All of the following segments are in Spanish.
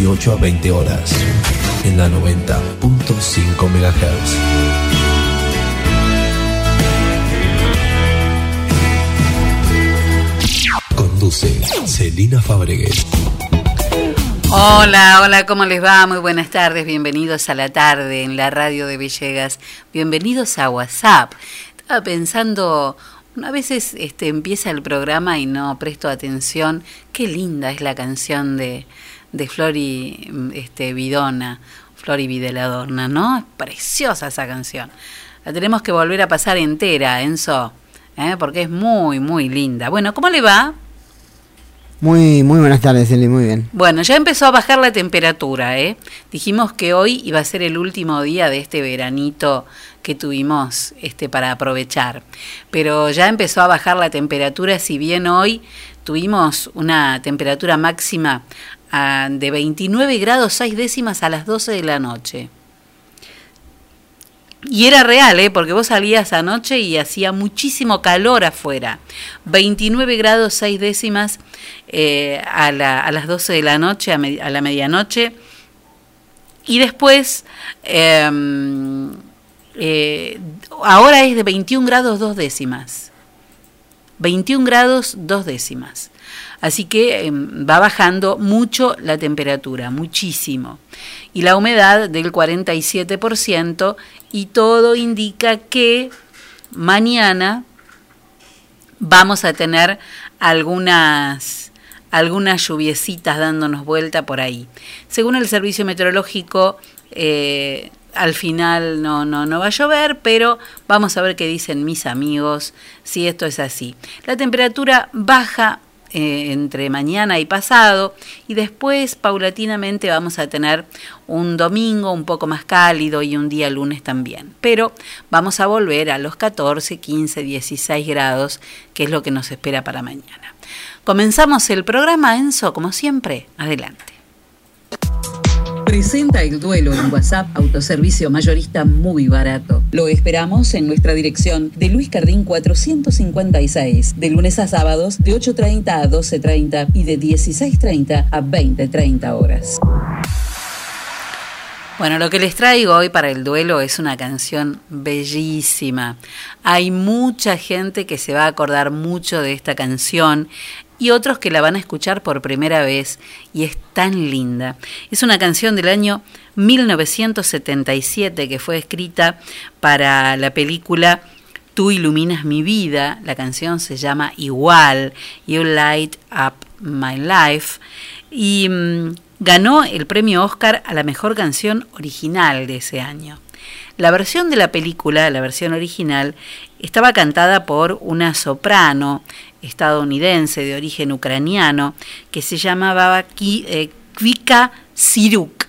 18 a 20 horas, en la 90.5 MHz. Conduce Celina Fabregues. Hola, hola, ¿cómo les va? Muy buenas tardes, bienvenidos a la tarde en la radio de Villegas, bienvenidos a WhatsApp. Estaba pensando, a veces este, empieza el programa y no presto atención, qué linda es la canción de, de Flori este, Vidona, Flori Videladorna, ¿no? Es preciosa esa canción. La tenemos que volver a pasar entera, Enzo, ¿eh? porque es muy, muy linda. Bueno, ¿cómo le va? Muy, muy buenas tardes, Eli, muy bien. Bueno, ya empezó a bajar la temperatura, ¿eh? Dijimos que hoy iba a ser el último día de este veranito que tuvimos este, para aprovechar. Pero ya empezó a bajar la temperatura, si bien hoy tuvimos una temperatura máxima ah, de 29 grados 6 décimas a las 12 de la noche. Y era real, ¿eh? porque vos salías anoche y hacía muchísimo calor afuera. 29 grados 6 décimas eh, a, la- a las 12 de la noche, a, me- a la medianoche. Y después, eh, eh, ahora es de 21 grados 2 décimas. 21 grados 2 décimas. Así que eh, va bajando mucho la temperatura, muchísimo. Y la humedad del 47% y todo indica que mañana vamos a tener algunas algunas lluviecitas dándonos vuelta por ahí. Según el servicio meteorológico, eh, al final no, no, no va a llover, pero vamos a ver qué dicen mis amigos si esto es así. La temperatura baja eh, entre mañana y pasado y después paulatinamente vamos a tener un domingo un poco más cálido y un día lunes también. Pero vamos a volver a los 14, 15, 16 grados, que es lo que nos espera para mañana. Comenzamos el programa, Enzo, como siempre. Adelante. Presenta el duelo en WhatsApp Autoservicio Mayorista muy barato. Lo esperamos en nuestra dirección de Luis Cardín 456, de lunes a sábados de 8.30 a 12.30 y de 16.30 a 20.30 horas. Bueno, lo que les traigo hoy para el duelo es una canción bellísima. Hay mucha gente que se va a acordar mucho de esta canción y otros que la van a escuchar por primera vez y es tan linda. Es una canción del año 1977 que fue escrita para la película Tú iluminas mi vida. La canción se llama igual, You Light Up My Life. Y mm, ganó el premio Oscar a la mejor canción original de ese año. La versión de la película, la versión original, estaba cantada por una soprano estadounidense de origen ucraniano que se llamaba eh, Kvika Siruk.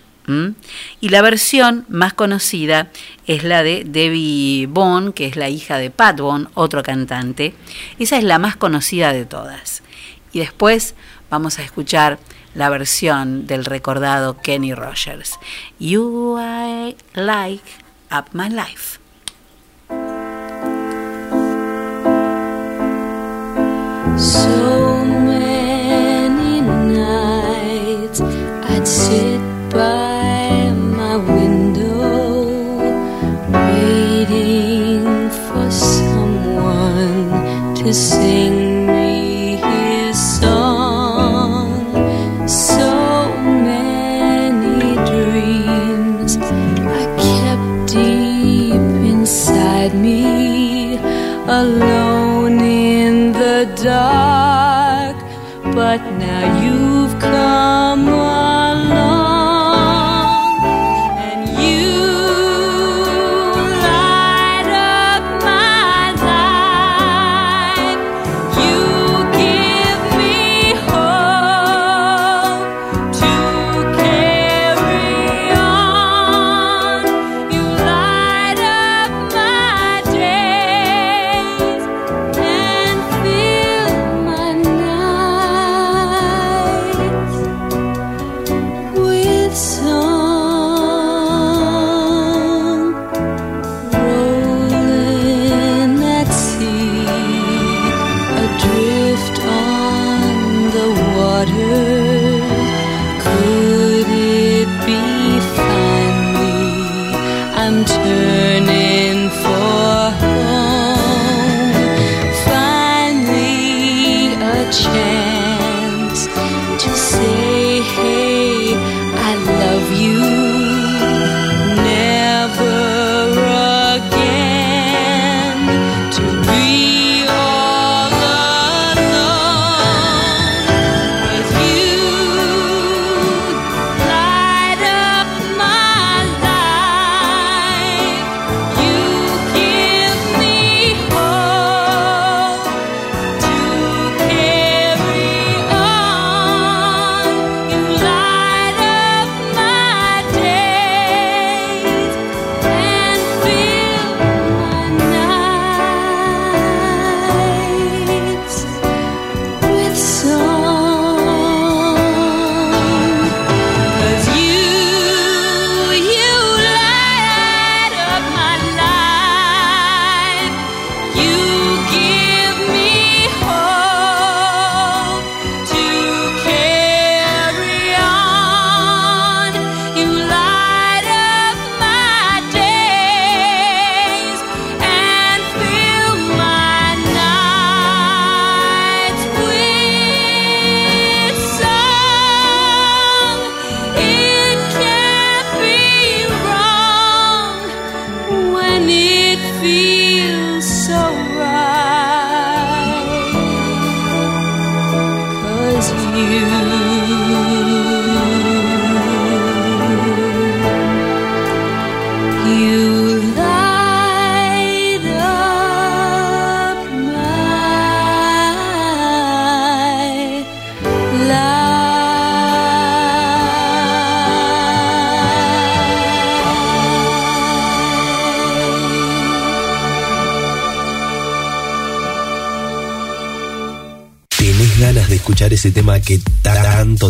Y la versión más conocida es la de Debbie Bond, que es la hija de Pat Bond, otro cantante. Esa es la más conocida de todas. Y después vamos a escuchar la versión del recordado Kenny Rogers. You I like up my life. So many nights I'd sit by my window waiting for someone to sing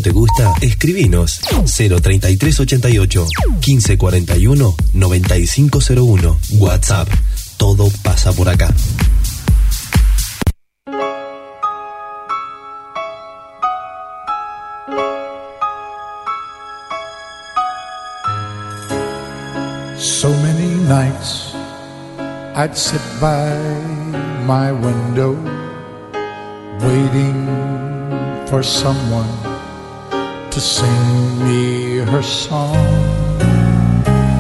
te gusta, escribinos 03388 1541 9501. WhatsApp. Todo pasa por acá. nights I'd sit by my window waiting for someone to sing me her song.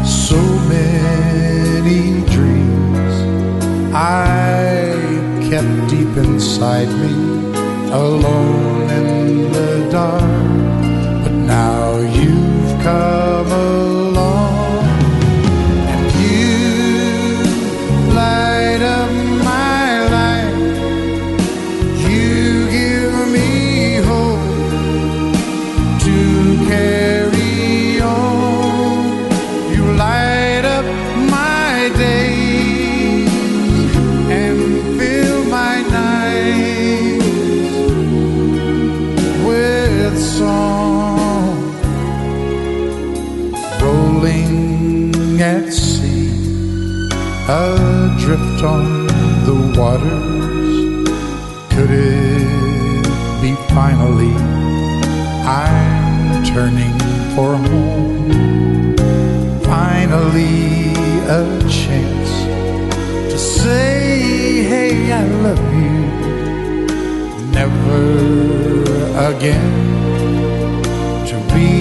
So many dreams I kept deep inside me, alone in the dark. But now you've come along I'm turning for home. Finally, a chance to say, Hey, I love you. Never again to be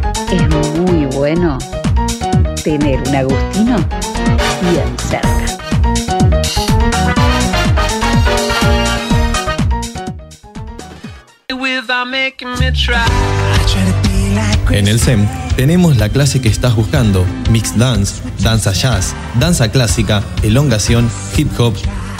es muy bueno tener un Agustino bien cerca. En el SEM tenemos la clase que estás buscando, mix dance, danza jazz, danza clásica, elongación, hip hop,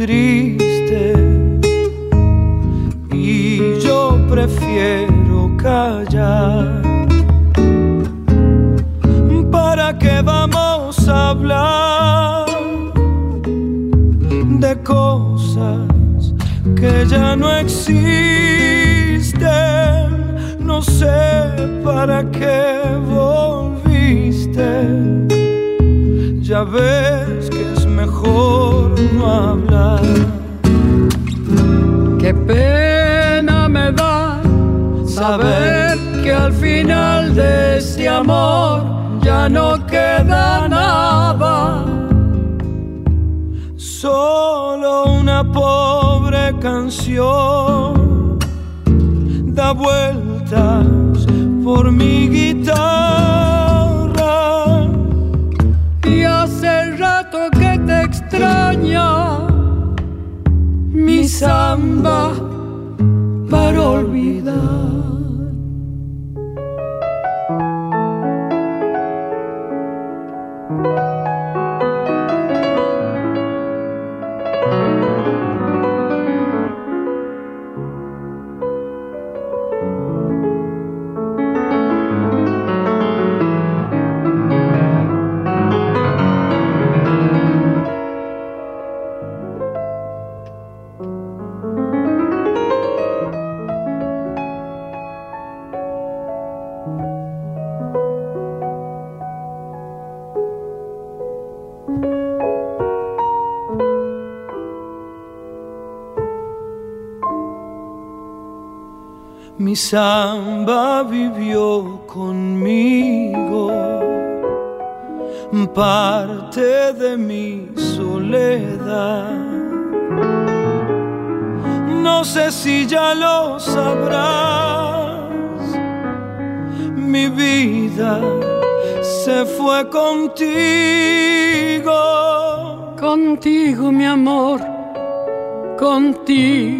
Triste amor ya no queda nada. Solo una pobre canción da vueltas por mi guitarra. Mi samba vivió conmigo, parte de mi soledad. No sé si ya lo sabrás, mi vida se fue contigo. Contigo, mi amor, contigo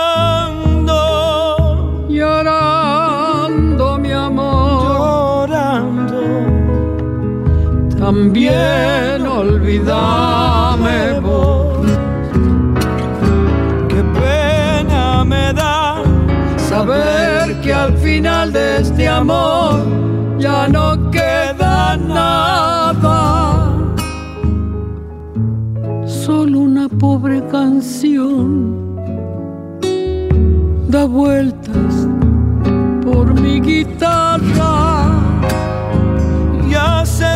También olvidame vos. Qué pena me da saber que al final de este amor ya no queda nada solo una pobre canción da vueltas por mi guitarra y hace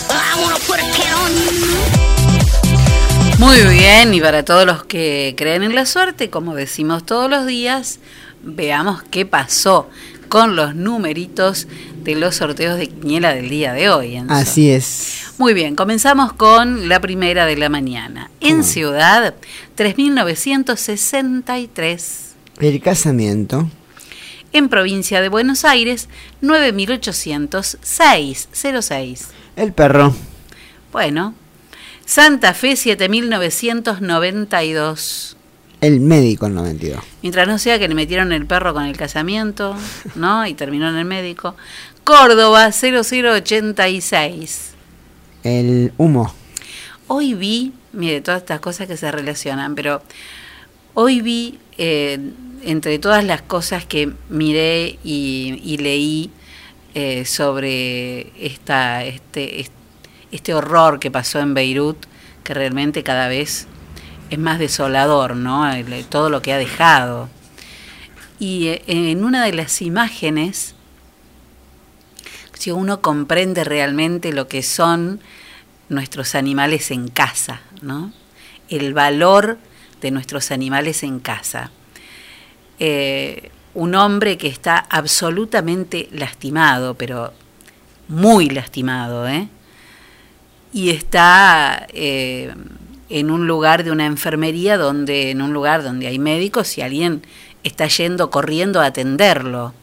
Muy bien, y para todos los que creen en la suerte, como decimos todos los días, veamos qué pasó con los numeritos de los sorteos de quiniela del día de hoy. Enzo. Así es. Muy bien, comenzamos con la primera de la mañana. En Ciudad, 3.963. El casamiento. En provincia de Buenos Aires, 9.806. 06. El perro. Bueno. Santa Fe, 7.992. El médico el 92. Mientras no sea que le metieron el perro con el casamiento, ¿no? Y terminó en el médico. Córdoba, 0086. El humo. Hoy vi, mire, todas estas cosas que se relacionan, pero hoy vi, eh, entre todas las cosas que miré y, y leí eh, sobre esta, este, este horror que pasó en Beirut, que realmente cada vez es más desolador, ¿no? El- todo lo que ha dejado. Y eh, en una de las imágenes, si uno comprende realmente lo que son nuestros animales en casa, ¿no? El valor de nuestros animales en casa. Eh, un hombre que está absolutamente lastimado, pero muy lastimado, ¿eh? Y está eh, en un lugar de una enfermería donde, en un lugar donde hay médicos y alguien está yendo corriendo a atenderlo.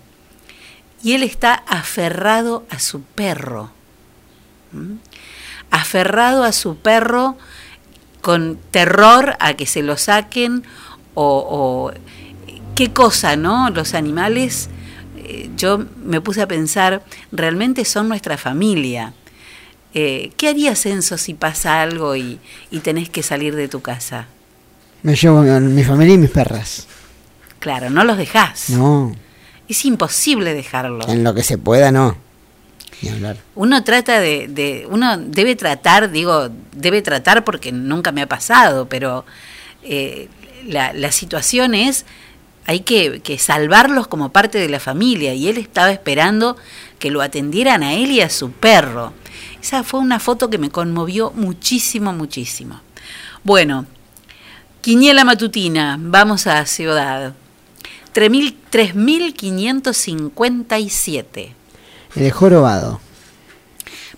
Y él está aferrado a su perro. Aferrado a su perro con terror a que se lo saquen o, o qué cosa, ¿no? Los animales, eh, yo me puse a pensar, realmente son nuestra familia. Eh, ¿Qué harías, Enzo, si pasa algo y, y tenés que salir de tu casa? Me llevo a mi familia y mis perras. Claro, no los dejás. No, Es imposible dejarlos. en lo que se pueda no. Ni hablar. Uno trata de, de- uno debe tratar, digo, debe tratar porque nunca me ha pasado, pero eh, la, la situación es, hay que, que salvarlos como parte de la familia y él estaba esperando que lo atendieran a él y a su perro. Esa fue una foto que me conmovió muchísimo, muchísimo. Bueno, Quiniela Matutina, vamos a Ciudad. 3000 3557. El jorobado.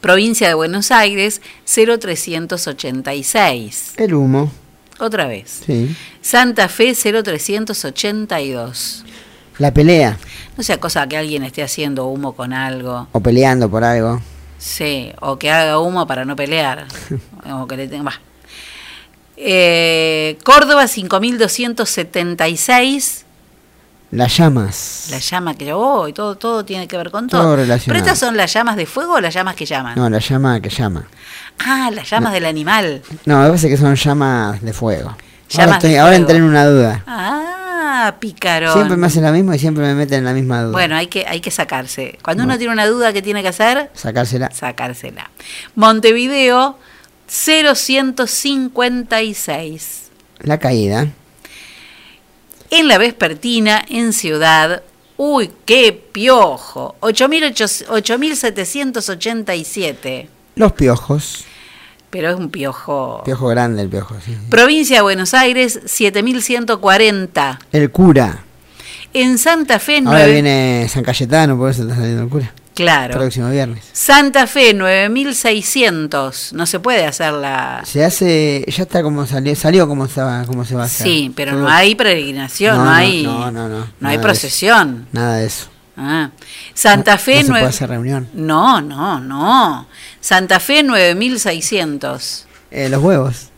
Provincia de Buenos Aires, 0386. El humo. Otra vez. Sí. Santa Fe, 0382. La pelea. No sea cosa que alguien esté haciendo humo con algo. O peleando por algo. Sí, o que haga humo para no pelear. o que le tenga. Eh, Córdoba, 5276. Las llamas. La llama que oh, y todo, todo tiene que ver con Todo todo. relacionado. ¿Pero estas son las llamas de fuego o las llamas que llaman? No, la llama que llama. Ah, las llamas del animal. No, me parece que son llamas de fuego. Llamas ahora, estoy- ahora entré en una duda. Ah, pícaro. Siempre me hacen la misma y siempre me meten en la misma duda. Bueno, hay que, hay que sacarse. Cuando uno tiene una duda, ¿qué tiene que hacer? Sacársela. Sacársela. Montevideo, 0156. La caída. En la vespertina, en Ciudad, uy, qué piojo. 8800 8787. Los piojos. Pero es un piojo. Piojo grande el piojo, sí. Provincia de Buenos Aires, 7140. El cura. En Santa Fe, Ahora 9. viene San Cayetano, por eso está saliendo el cura. Claro. Próximo viernes. Santa Fe, 9600. No se puede hacer la. Se hace, ya está como salió, salió como estaba, como se va a hacer. Sí, pero no hay peregrinación, no, hay. no, no, no, no hay procesión. Nada de eso. Ah. Santa No- Fe, no se nueve- puede hacer reunión. No, no, no. Santa Fe 9600. Eh, los huevos.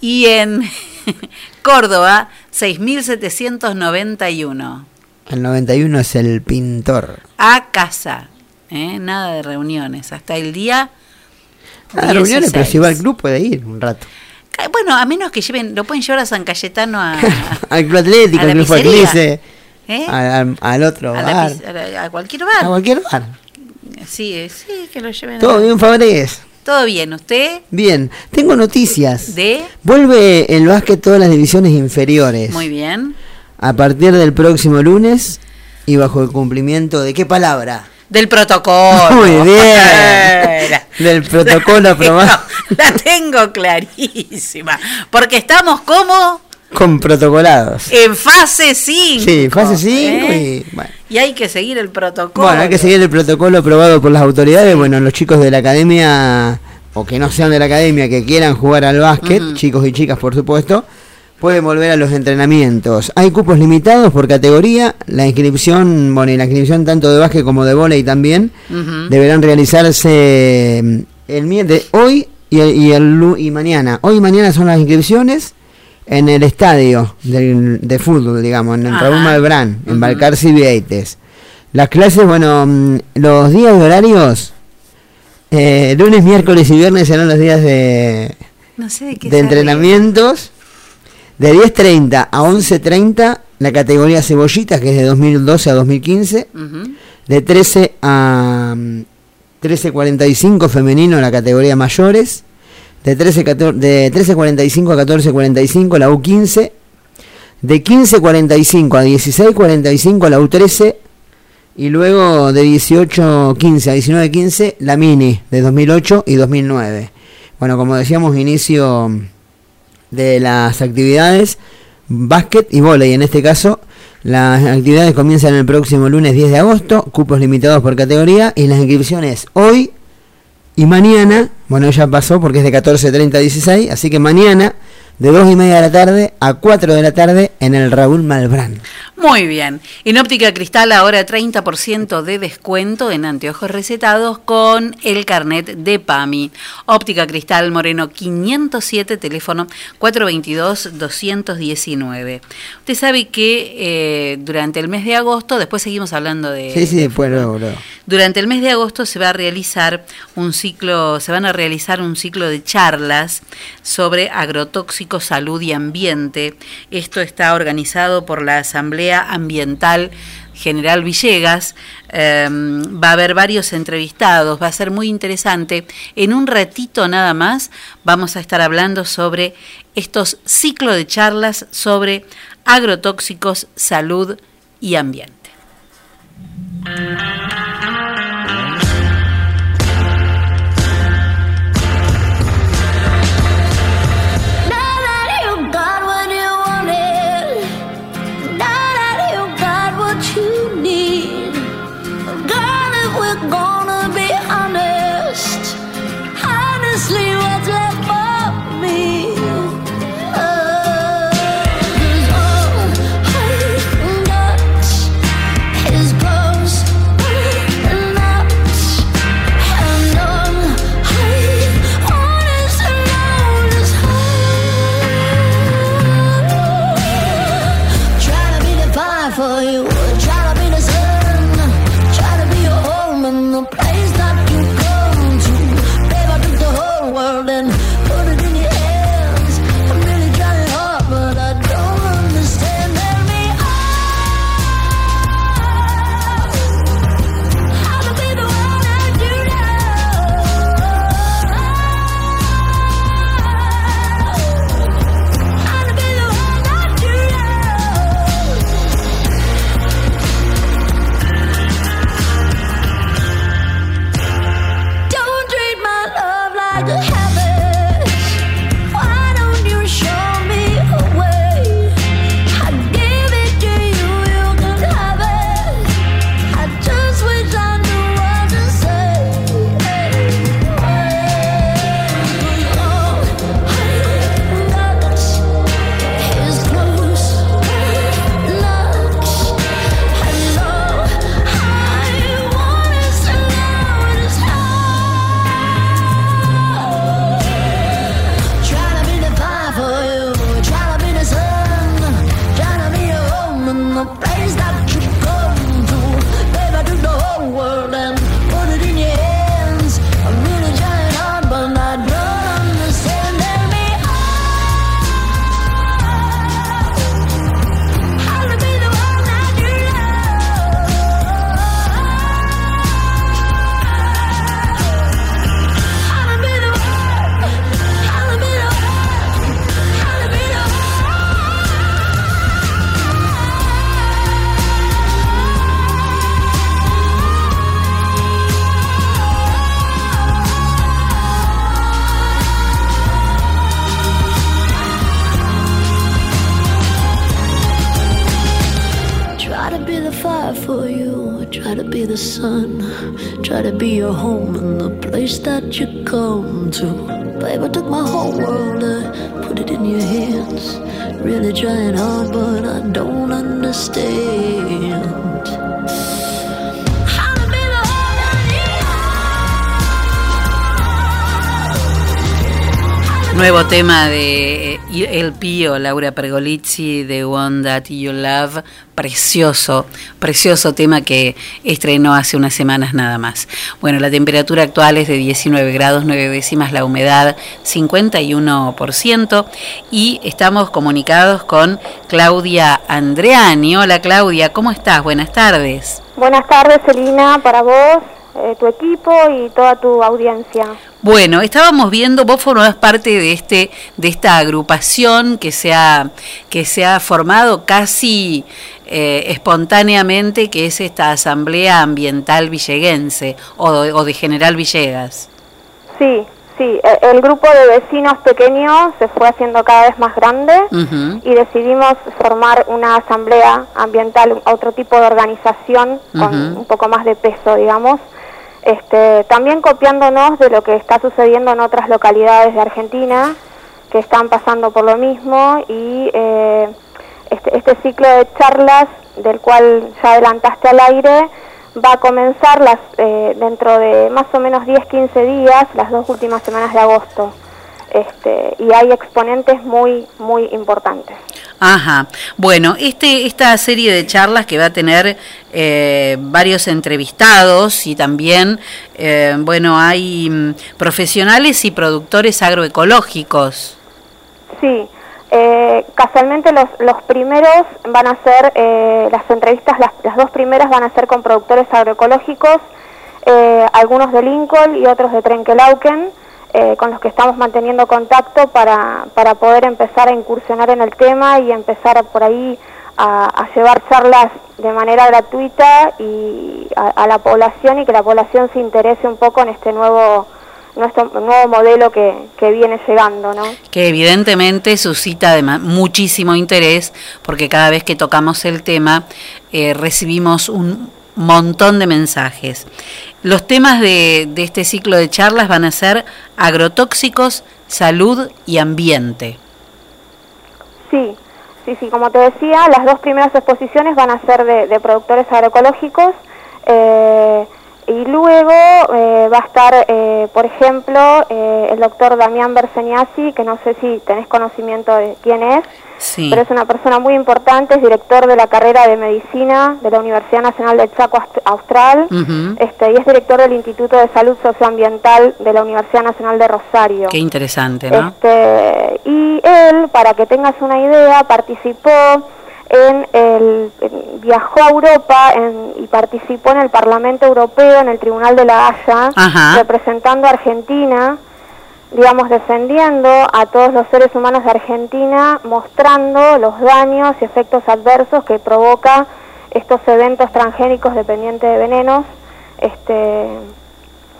Y en Córdoba 6791. El 91 es el pintor. A casa. ¿eh? Nada de reuniones. Hasta el día. Ah, reuniones, pero 16. si va al club puede ir un rato. Bueno, a menos que lleven, lo pueden llevar a San Cayetano a, Al club atlético, a la al club ¿eh? al, otro a, bar, a la- a cualquier bar. a cualquier bar. Sí, sí, que lo lleven. Todo a- bien, Fabregues. Todo bien. ¿Usted? Bien, tengo noticias. ¿De? Vuelve el básquet todas las divisiones inferiores. Muy bien. A partir del próximo lunes y bajo el cumplimiento de qué palabra? Del protocolo. Muy bien. Del protocolo aprobado La tengo clarísima. Porque estamos como con protocolados. en fase 5. Sí, fase 5 y bueno. Y hay que seguir el protocolo. Bueno, hay que seguir el protocolo aprobado por las autoridades. Bueno, los chicos de la academia, o que no sean de la academia, que quieran jugar al básquet, chicos y chicas, por supuesto, pueden volver a los entrenamientos. Hay cupos limitados por categoría. La inscripción, bueno, y la inscripción tanto de básquet como de vóley también, deberán realizarse mm, el mi- de hoy y, el, y, el y mañana. Hoy y mañana son las inscripciones en el estadio del- de fútbol, digamos, en el. Raúl Malbrán, en. Balcarce y Vieites. Las clases, bueno, mm, los días de horarios, eh, lunes, miércoles y viernes serán los días de, No sé de qué de entrenamientos. De 10.30 a 11.30 la categoría cebollitas, que es de 2012 a 2015. ríe. Ujú. De 13 a mm, 13.45 femenino la categoría mayores. De 13 14 de 13.45 a 14.45 la U15. De 15.45 a 16.45 la U13. Y luego de 18.15 a 19.15 la mini de 2008 y 2009. Bueno, como decíamos, inicio de las actividades, básquet y vóley en este caso. Las actividades comienzan el próximo lunes 10 de agosto, cupos limitados por categoría y las inscripciones hoy y mañana, bueno ya pasó porque es de 14.30 a 16, así que mañana de 2 y media de la tarde a 4 de la tarde en el Raúl Malbrán. Muy bien. En óptica cristal ahora 30% de descuento en anteojos recetados con el carnet de PAMI. Óptica cristal Moreno 507, teléfono 422-219. Usted sabe que eh, durante el mes de agosto, después seguimos hablando de... Sí, sí, después luego, luego. Durante el mes de agosto se va a realizar un ciclo, se van a realizar un ciclo de charlas sobre agrotóxicos, salud y ambiente. Esto está organizado por la Asamblea Ambiental General Villegas. Eh, va a haber varios entrevistados, va a ser muy interesante. En un ratito nada más vamos a estar hablando sobre estos ciclos de charlas sobre agrotóxicos, salud y ambiente. Try to be your home and the place that you come to. Babe, I took my whole world, I put it in your hands. Really trying hard, but I don't understand. Nuevo tema de eh, El Pío, Laura Pergolizzi, de One That You Love. Precioso, precioso tema que estrenó hace unas semanas nada más. Bueno, la temperatura actual es de 19 grados 9 décimas, la humedad 51% y estamos comunicados con Claudia Andreani. Hola Claudia, ¿cómo estás? Buenas tardes. Buenas tardes, Celina, para vos, eh, tu equipo y toda tu audiencia. Bueno, estábamos viendo, vos formás parte de este, de esta agrupación que se ha, que se ha formado casi eh, espontáneamente, que es esta Asamblea Ambiental Villeguense o, o de General Villegas. Sí, sí, e- el grupo de vecinos pequeños se fue haciendo cada vez más grande y decidimos formar una asamblea ambiental, otro tipo de organización con un poco más de peso, digamos. Este, también copiándonos de lo que está sucediendo en otras localidades de Argentina que están pasando por lo mismo y eh, este, este ciclo de charlas del cual ya adelantaste al aire va a comenzar las, eh, dentro de más o menos 10-15 días, las dos últimas semanas de agosto. Este, y hay exponentes muy, muy importantes. Ajá. Bueno, este, esta serie de charlas que va a tener eh, varios entrevistados y también, eh, bueno, hay mm, profesionales y productores agroecológicos. Sí, eh, casualmente los, los primeros van a ser, eh, las entrevistas, las, las dos primeras van a ser con productores agroecológicos, eh, algunos de Lincoln y otros de Trenkelauken, eh, con los que estamos manteniendo contacto para, para poder empezar a incursionar en el tema y empezar por ahí a, llevar charlas de manera gratuita y a, a la población y que la población se interese un poco en este nuevo nuestro nuevo modelo que, que viene llegando, ¿no? que evidentemente suscita además muchísimo interés porque cada vez que tocamos el tema eh, recibimos un montón de mensajes. Los temas de, de este ciclo de charlas van a ser agrotóxicos, salud y ambiente. Sí, sí, sí, como te decía, las dos primeras exposiciones van a ser de, productores agroecológicos eh, y luego eh, va a estar, eh, por ejemplo, eh, el doctor Damián Berseniasi, que no sé si tenés conocimiento de quién es, Sí. pero es una persona muy importante, es director de la carrera de medicina de la Universidad Nacional del Chaco Aust- Austral, Ujú. este, y es director del Instituto de Salud Socioambiental de la Universidad Nacional de Rosario. Qué interesante, ¿no? Este, y él, para que tengas una idea, participó en el en- viajó a Europa en- y participó en el Parlamento Europeo, en el Tribunal de la Haya, Ajá. representando a Argentina, digamos, defendiendo a todos los seres humanos de Argentina, mostrando los daños y efectos adversos que provoca estos eventos transgénicos dependientes de venenos, este,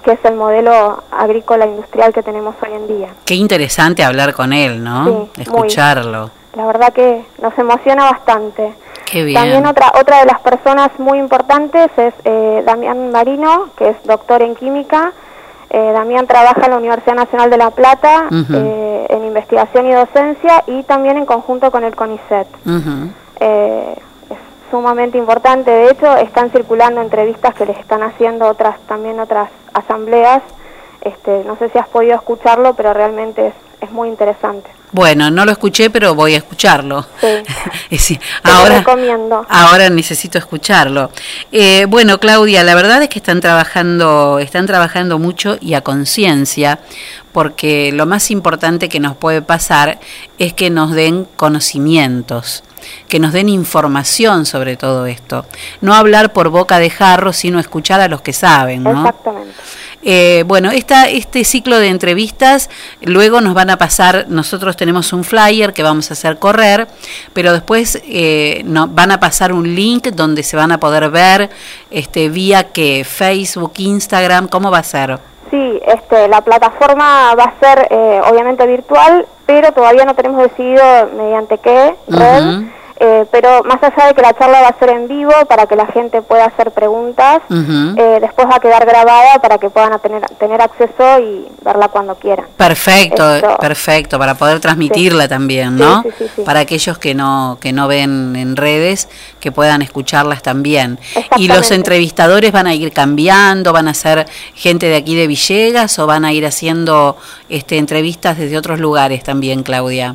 que es el modelo agrícola industrial que tenemos hoy en día. Qué interesante hablar con él, ¿no? Sí, muy. Escucharlo. La verdad que nos emociona bastante. Qué bien. También otra otra de las personas muy importantes es eh, Damián Marino, que es doctor en química. Eh, Damián trabaja en la Universidad Nacional de La Plata eh, en investigación y docencia y también en conjunto con el CONICET. Eh, es sumamente importante. De hecho, están circulando entrevistas que les están haciendo otras también otras asambleas. Este, no sé si has podido escucharlo, pero realmente es, es muy interesante. Bueno, no lo escuché, pero voy a escucharlo. Sí. Es decir, ahora, recomiendo. ahora necesito escucharlo. Eh, bueno, Claudia, la verdad es que están trabajando, están trabajando mucho y a conciencia, porque lo más importante que nos puede pasar es que nos den conocimientos, que nos den información sobre todo esto. No hablar por boca de jarro, sino escuchar a los que saben, ¿no? Exactamente. Eh, bueno, esta, este ciclo de entrevistas luego nos van a pasar, nosotros tenemos un flyer que vamos a hacer correr, pero después eh, no, van a pasar un link donde se van a poder ver este, vía que Facebook, Instagram, ¿cómo va a ser? Sí, este, la plataforma va a ser eh, obviamente virtual, pero todavía no tenemos decidido mediante qué red. Eh, pero más allá de que la charla va a ser en vivo para que la gente pueda hacer preguntas, eh, después va a quedar grabada para que puedan tener, tener acceso y verla cuando quieran. Perfecto, Esto. perfecto, para poder transmitirla también, ¿no? sí, sí, sí. Para aquellos que no que no ven en redes, que puedan escucharlas también. Y los entrevistadores van a ir cambiando, van a ser gente de aquí de Villegas o van a ir haciendo este entrevistas desde otros lugares también, Claudia.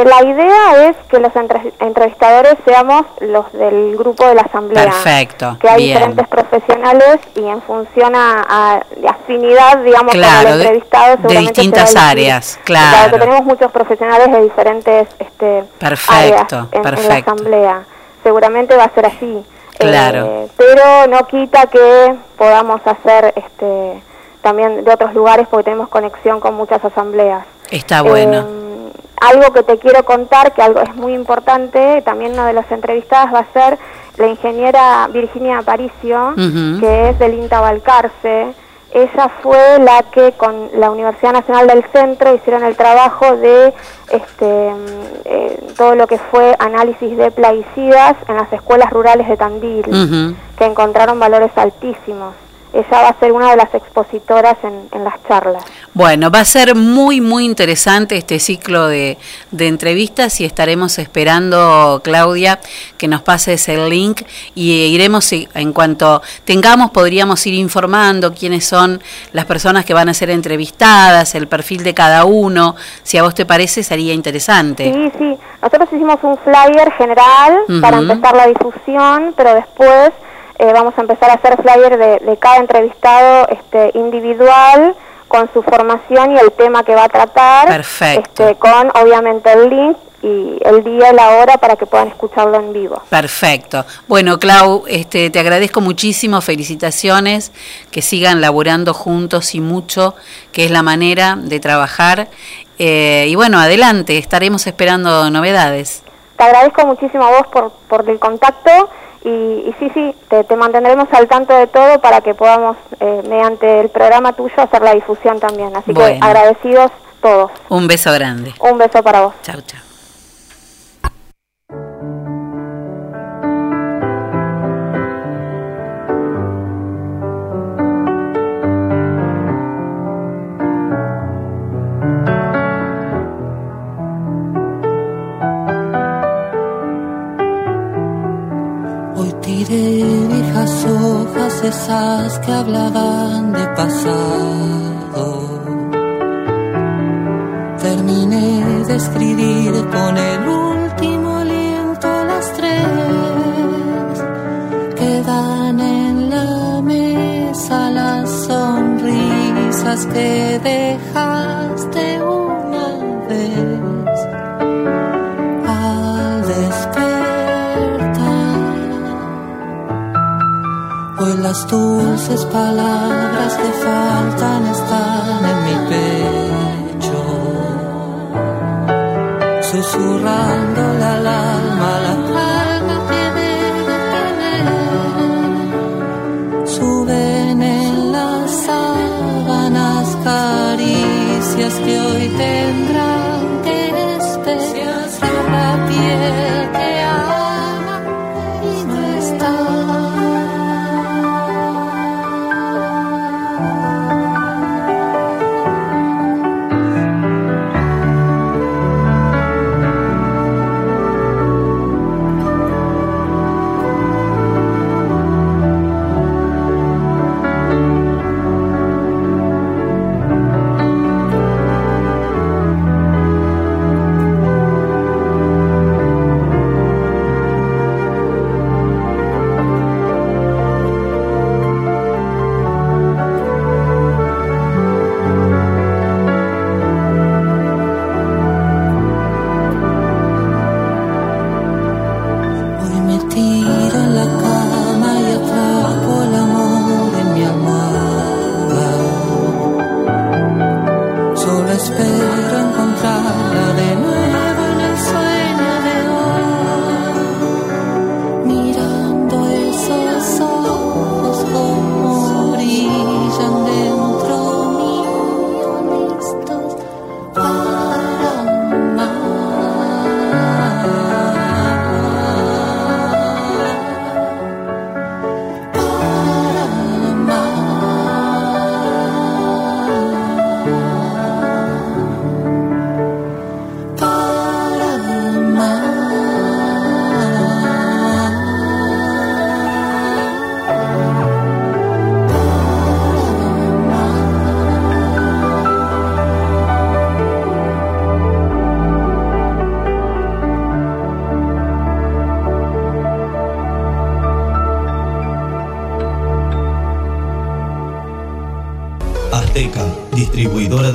Eh, la idea es que los entre- entrevistadores seamos los del grupo de la asamblea. Perfecto, que hay bien. diferentes profesionales y en función a, a de afinidad, digamos, Claro, con el entrevistado, de distintas áreas, claro. sea, que tenemos muchos profesionales de diferentes este, Perfecto, áreas en- en, la asamblea. Seguramente va a ser así. Claro. Eh, pero no quita que podamos hacer este también de otros lugares porque tenemos conexión con muchas asambleas. Está bueno. Eh, algo que te quiero contar, que algo es muy importante, también una de las entrevistadas va a ser la ingeniera Virginia Aparicio, que es del INTA Balcarce. Ella fue la que con la Universidad Nacional del Centro hicieron el trabajo de este, mm, eh, todo lo que fue análisis de plaguicidas en las escuelas rurales de Tandil, que encontraron valores altísimos. Ella va a ser una de las expositoras en, en las charlas. Bueno, va a ser muy, muy interesante este ciclo de, de entrevistas y estaremos esperando, Claudia, que nos pases el link y iremos, en cuanto tengamos, podríamos ir informando quiénes son las personas que van a ser entrevistadas, el perfil de cada uno. Si a vos te parece, sería interesante. Sí, sí. Nosotros hicimos un flyer general para empezar la difusión, pero después eh, vamos a empezar a hacer flyer de, de cada entrevistado este, individual con su formación y el tema que va a tratar. Perfecto. Este, con obviamente el link y el día y la hora para que puedan escucharlo en vivo. Perfecto. Bueno, Clau, este, te agradezco muchísimo, felicitaciones, que sigan laburando juntos y mucho, que es la manera de trabajar. Eh, y bueno, adelante, estaremos esperando novedades. Te agradezco muchísimo a vos por, por el contacto y, y sí, sí, te, te mantendremos al tanto de todo para que podamos, eh, mediante el programa tuyo, hacer la difusión también. Así que agradecidos todos. Un beso grande. Un beso para vos. Chau, chau. Tiré viejas hojas esas que hablaban de pasado. Terminé de escribir con el último aliento las tres. Quedan en la mesa las sonrisas que dejaste las dulces palabras que faltan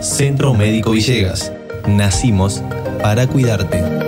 Centro Médico Villegas. Nacimos para cuidarte.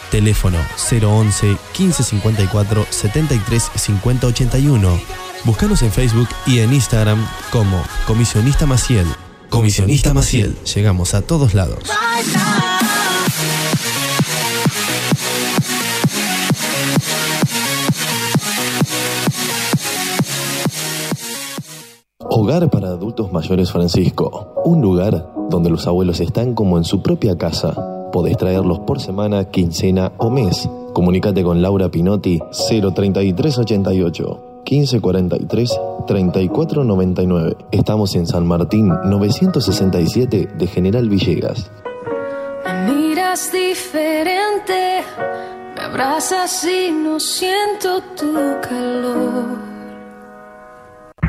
Teléfono 011 1554 73 50 81. Búscanos en Facebook y en Instagram como Comisionista Maciel. Comisionista Maciel. Llegamos a todos lados. Hogar para adultos mayores Francisco. Un lugar donde los abuelos están como en su propia casa. Podés traerlos por semana, quincena o mes. Comunícate con Laura Pinotti 03388 1543 3499. Estamos en San Martín 967 de General Villegas. Me miras diferente, me abrazas y no siento tu calor.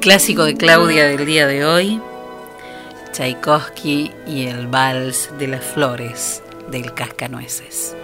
Clásico de Claudia del día de hoy, Tchaikovsky y el vals de las flores del cascanueces.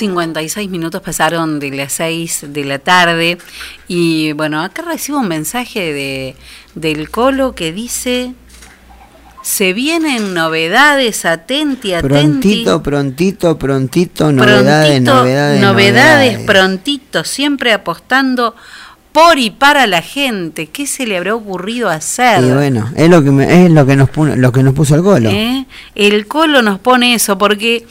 6.56 minutos pasaron de las 6 de la tarde y bueno, acá recibo un mensaje de, del Colo que dice, se vienen novedades, atenti, atenti. Prontito, prontito, prontito, novedades, Prontito, novedades, novedades, prontito, siempre apostando por y para la gente. ¿Qué se le habrá ocurrido hacer? Y bueno, es lo que me- es lo que nos puso, lo que nos puso el golo. ¿Eh? El Colo nos pone eso porque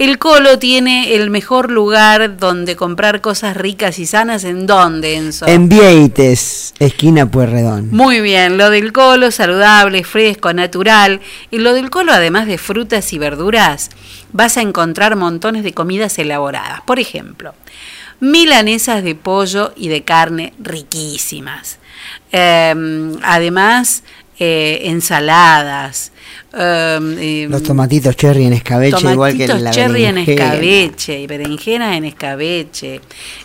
el Colo tiene el mejor lugar donde comprar cosas ricas y sanas. ¿En dónde, Enzo? En Vieites, esquina Pueyrredón. Muy bien, lo del Colo, saludable, fresco, natural. Y lo del Colo, además de frutas y verduras, vas a encontrar montones de comidas elaboradas. Por ejemplo, milanesas de pollo y de carne riquísimas. Eh, además, eh, ensaladas. Eh, Los tomatitos cherry en escabeche, igual que Tomatitos la cherry en escabeche y berenjena en escabeche.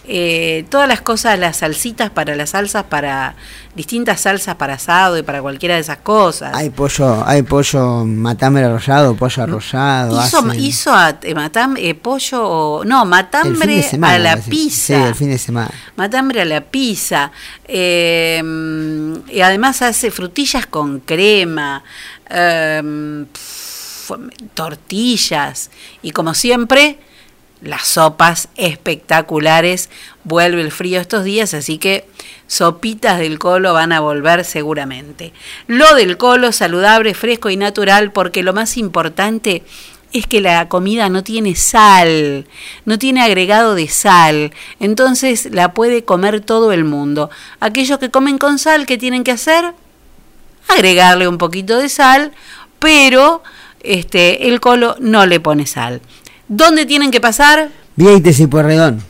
Eh, todas las cosas, las salsitas para las salsas, para distintas salsas para asado y para cualquiera de esas cosas. Hay pollo, hay pollo matambre arrollado, pollo arrollado. hizo hacen hizo a- eh, matam- pollo, no, matambre semana, a la parece. pizza. Sí, el fin de semana. Matambre a la pizza. eh, y además hace frutillas con crema. Pf, tortillas. Y como siempre, las sopas espectaculares. Vuelve el frío estos días, así que sopitas del colo van a volver seguramente. Lo del colo, saludable, fresco y natural, porque lo más importante es que la comida no tiene sal, no tiene agregado de sal, entonces la puede comer todo el mundo. Aquellos que comen con sal, ¿qué tienen que hacer? Agregarle un poquito de sal, pero este, el colo no le pone sal. ¿Dónde tienen que pasar? Vieites y Pueyrredón.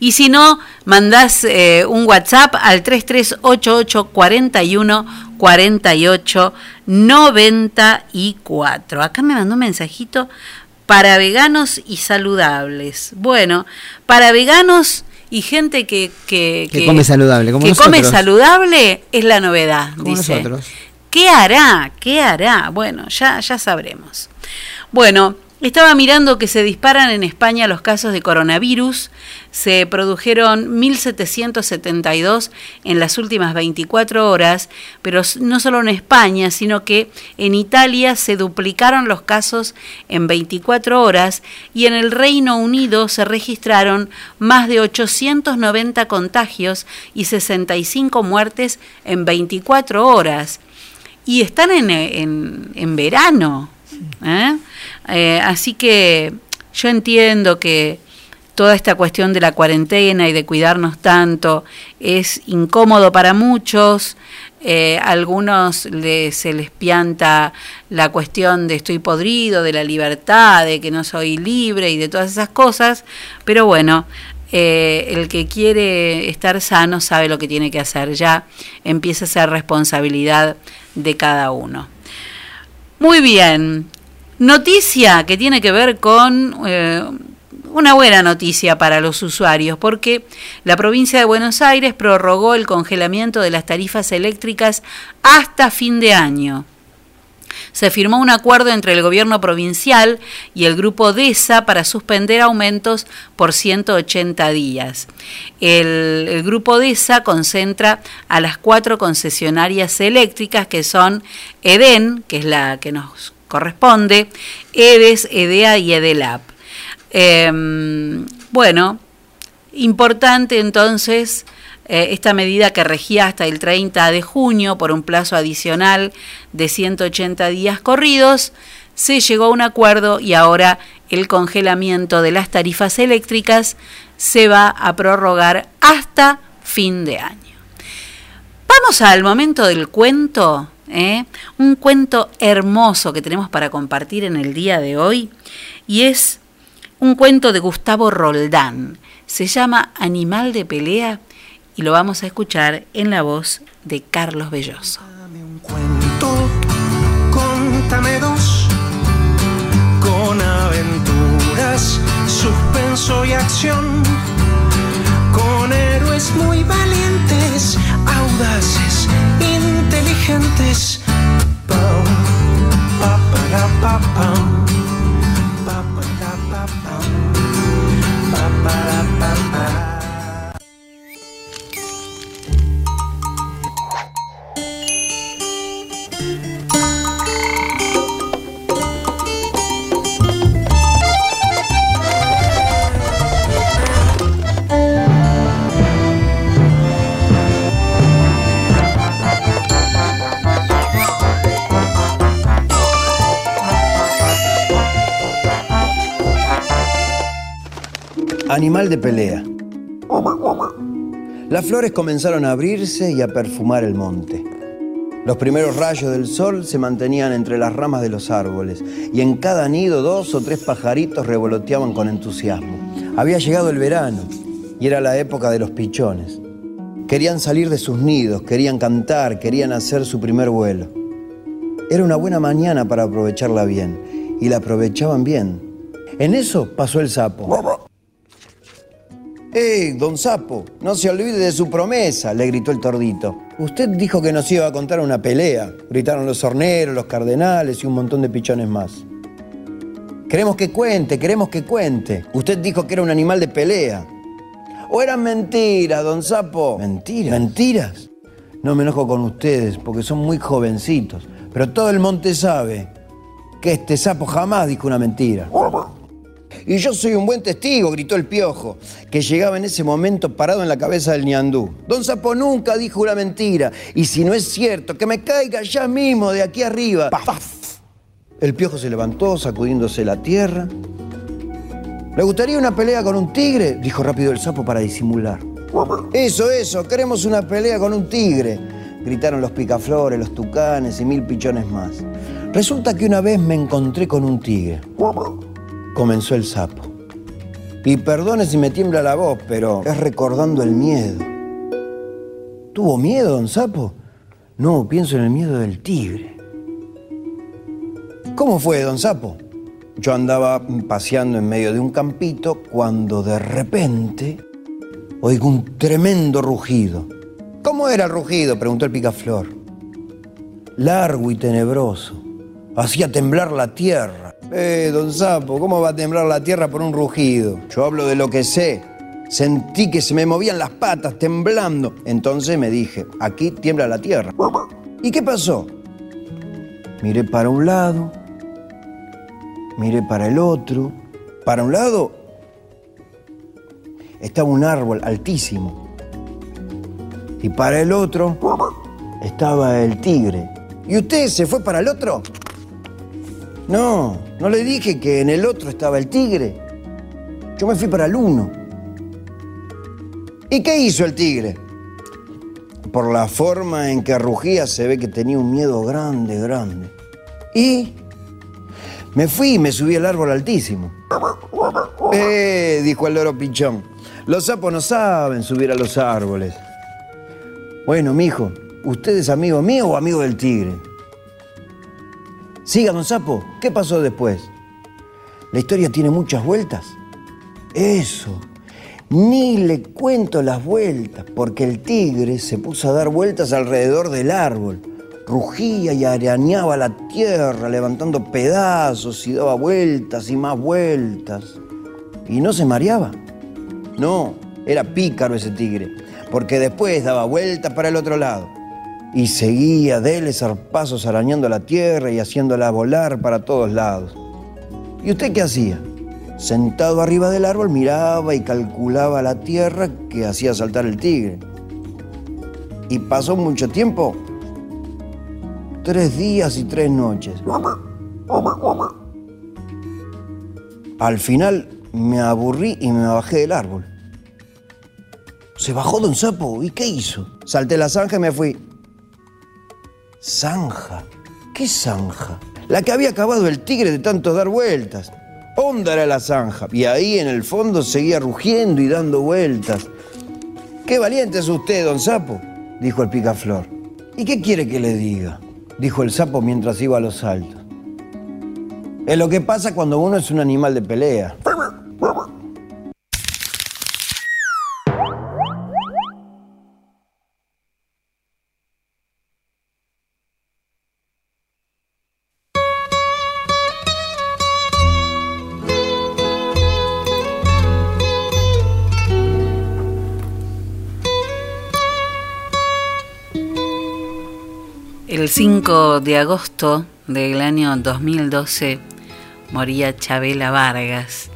Y si no, mandás eh, un WhatsApp al 3388 41 48 94. Acá me mandó un mensajito para veganos y saludables. Bueno, para veganos y gente que, que, Que come saludable, como que come saludable es la novedad, Como dice. nosotros. ¿Qué hará? ¿Qué hará? Bueno, ya, ya sabremos. Bueno, estaba mirando que se disparan en España los casos de coronavirus. Se produjeron 1.772 en las últimas 24 horas, pero no solo en España, sino que en Italia se duplicaron los casos en 24 horas y en el Reino Unido se registraron más de 890 contagios y 65 muertes en 24 horas y están en, en- en verano. ¿eh? Eh, así que yo entiendo que toda esta cuestión de la cuarentena y de cuidarnos tanto es incómodo para muchos. Eh, a algunos les- se les pianta la cuestión de estoy podrido, de la libertad, de que no soy libre y de todas esas cosas, pero bueno, el que quiere estar sano sabe lo que tiene que hacer, ya empieza a ser responsabilidad de cada uno. Muy bien, noticia que tiene que ver con eh, una buena noticia para los usuarios, porque la provincia de Buenos Aires prorrogó el congelamiento de las tarifas eléctricas hasta fin de año se firmó un acuerdo entre el gobierno provincial y el grupo DESA para suspender aumentos por 180 días. El, grupo DESA concentra a las cuatro concesionarias eléctricas que son EDEN, que es la que nos corresponde, EDES, EDEA y EDELAP. Em, bueno, importante entonces eh, esta medida que regía hasta el 30 de junio por un plazo adicional de 180 días corridos, se llegó a un acuerdo y ahora el congelamiento de las tarifas eléctricas se va a prorrogar hasta fin de año. Vamos al momento del cuento, ¿eh? un cuento hermoso que tenemos para compartir en el día de hoy y es un cuento de Gustavo Roldán. Se llama Animal de pelea y lo vamos a escuchar en la voz de Carlos Belloso. cuento, contame dos, con aventuras, suspenso y acción, con héroes muy valientes, audaces, inteligentes. Pam, pa, pa, pa, Animal de pelea. Las flores comenzaron a abrirse y a perfumar el monte. Los primeros rayos del sol se mantenían entre las ramas de los árboles y en cada nido dos o tres pajaritos revoloteaban con entusiasmo. Había llegado el verano y era la época de los pichones. Querían salir de sus nidos, querían cantar, querían hacer su primer vuelo. Era una buena mañana para aprovecharla bien y la aprovechaban bien. En eso pasó el sapo. ¡Eh, don Sapo! No se olvide de su promesa, le gritó el tordito. Usted dijo que nos iba a contar una pelea. Gritaron los horneros, los cardenales y un montón de pichones más. Queremos que cuente, queremos que cuente. Usted dijo que era un animal de pelea. ¿O eran mentiras, don Sapo? ¿Mentiras? ¿Mentiras? No me enojo con ustedes porque son muy jovencitos. Pero todo el monte sabe que este sapo jamás dijo una mentira. Y yo soy un buen testigo, gritó el piojo, que llegaba en ese momento parado en la cabeza del ñandú. Don Sapo nunca dijo una mentira. Y si no es cierto, que me caiga ya mismo de aquí arriba. ¡Paf! El piojo se levantó, sacudiéndose la tierra. ¿Le gustaría una pelea con un tigre? Dijo rápido el sapo para disimular. Eso, eso, queremos una pelea con un tigre. Gritaron los picaflores, los tucanes y mil pichones más. Resulta que una vez me encontré con un tigre. Comenzó el sapo. Y perdone si me tiembla la voz, pero es recordando el miedo. ¿Tuvo miedo, don Sapo? No, pienso en el miedo del tigre. ¿Cómo fue, don Sapo? Yo andaba paseando en medio de un campito cuando de repente oigo un tremendo rugido. ¿Cómo era el rugido? preguntó el picaflor. Largo y tenebroso. Hacía temblar la tierra. Eh, don Sapo, ¿cómo va a temblar la tierra por un rugido? Yo hablo de lo que sé. Sentí que se me movían las patas temblando. Entonces me dije, aquí tiembla la tierra. ¿Y qué pasó? Miré para un lado, miré para el otro. Para un lado estaba un árbol altísimo. Y para el otro estaba el tigre. ¿Y usted se fue para el otro? No, no le dije que en el otro estaba el tigre. Yo me fui para el uno. ¿Y qué hizo el tigre? Por la forma en que rugía se ve que tenía un miedo grande, grande. Y me fui y me subí al árbol altísimo. Eh, dijo el loro pichón. Los sapos no saben subir a los árboles. Bueno, mijo, ¿usted es amigo mío o amigo del tigre? Siga, don Sapo, ¿qué pasó después? La historia tiene muchas vueltas. Eso. Ni le cuento las vueltas, porque el tigre se puso a dar vueltas alrededor del árbol. Rugía y arañaba la tierra, levantando pedazos y daba vueltas y más vueltas. Y no se mareaba. No, era pícaro ese tigre, porque después daba vueltas para el otro lado. Y seguía dele zarpazos arañando la tierra y haciéndola volar para todos lados. ¿Y usted qué hacía? Sentado arriba del árbol miraba y calculaba la tierra que hacía saltar el tigre. ¿Y pasó mucho tiempo? Tres días y tres noches. Al final me aburrí y me bajé del árbol. Se bajó don Sapo. ¿Y qué hizo? Salté la zanja y me fui. ¿Zanja? ¿Qué zanja? La que había acabado el tigre de tanto dar vueltas. Honda era la zanja. Y ahí en el fondo seguía rugiendo y dando vueltas. ¡Qué valiente es usted, don Sapo! dijo el picaflor. ¿Y qué quiere que le diga? dijo el sapo mientras iba a los saltos. Es lo que pasa cuando uno es un animal de pelea. El 5 de agosto del año 2012 moría Chabela Vargas,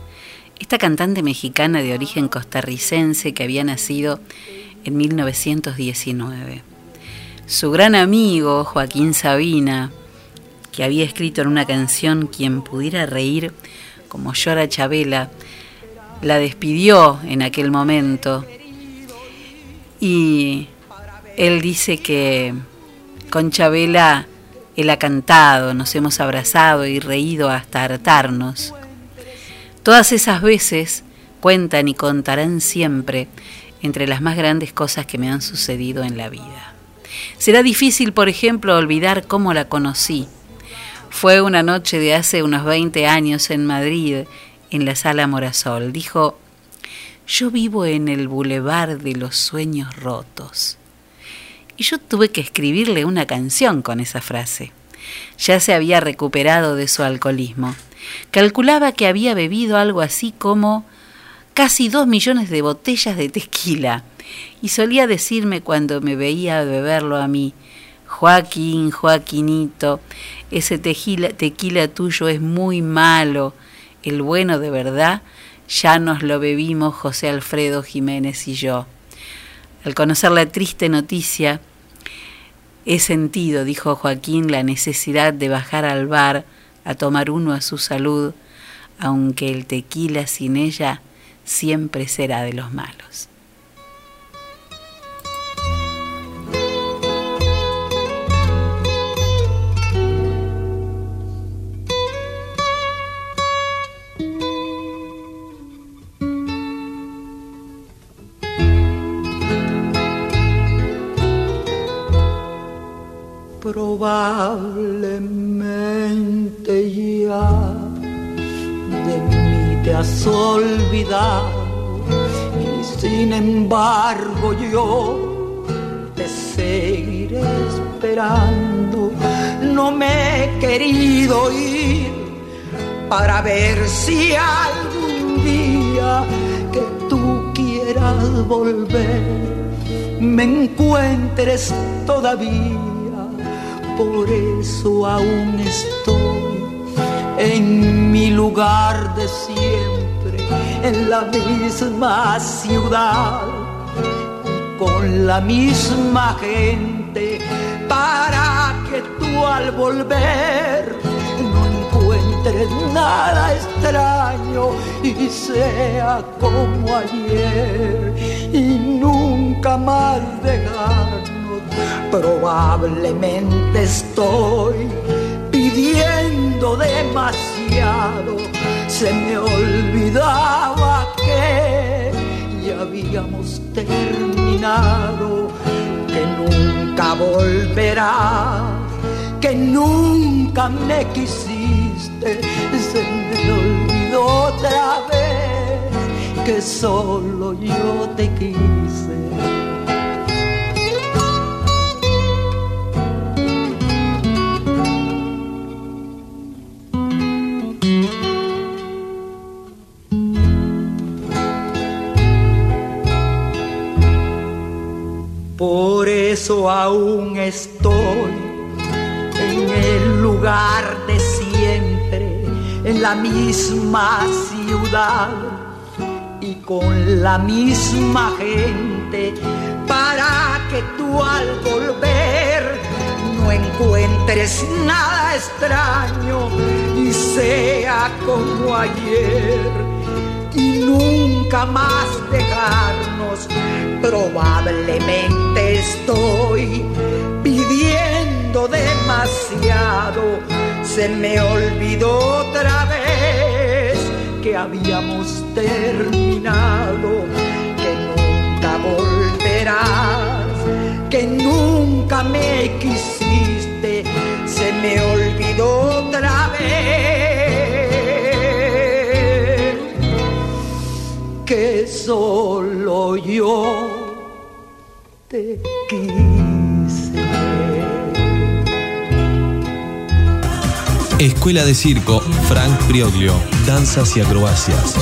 esta cantante mexicana de origen costarricense que había nacido en 1919. Su gran amigo Joaquín Sabina, que había escrito en una canción Quien pudiera reír como llora Chabela, la despidió en aquel momento. Y él dice que con Chabela él ha cantado, nos hemos abrazado y reído hasta hartarnos. Todas esas veces cuentan y contarán siempre entre las más grandes cosas que me han sucedido en la vida. Será difícil, por ejemplo, olvidar cómo la conocí. Fue una noche de hace unos 20 años en Madrid, en la sala Morasol. Dijo, yo vivo en el bulevar de los sueños rotos. Y yo tuve que escribirle una canción con esa frase. Ya se había recuperado de su alcoholismo. Calculaba que había bebido algo así como casi dos millones de botellas de tequila. Y solía decirme cuando me veía beberlo a mí, Joaquín, Joaquinito, ese tequila, tequila tuyo es muy malo, el bueno de verdad ya nos lo bebimos José Alfredo Jiménez y yo. Al conocer la triste noticia, he sentido, dijo Joaquín, la necesidad de bajar al bar a tomar uno a su salud, aunque el tequila sin ella siempre será de los malos. Probablemente ya de mí te has olvidado y sin embargo yo te seguiré esperando. No me he querido ir para ver si algún día que tú quieras volver me encuentres todavía por eso aún estoy en mi lugar de siempre, en la misma ciudad, con la misma gente, para que tú al volver no encuentres nada extraño y sea como ayer y nunca más dejarnos Probablemente estoy pidiendo demasiado. Se me olvidaba que ya habíamos terminado, que nunca volverás, que nunca me quisiste. Se me olvidó otra vez que solo yo te quise. Por eso aún estoy en el lugar de siempre, en la misma ciudad y con la misma gente, para que tú al volver no encuentres nada extraño y sea como ayer y nunca más dejarnos. Probablemente estoy pidiendo demasiado. Se me olvidó otra vez que habíamos terminado, que nunca volverás, que nunca me quisiste. Se me olvidó otra vez solo yo te quise. Escuela de Circo Frank Prioglio, Danzas y Acrobacias.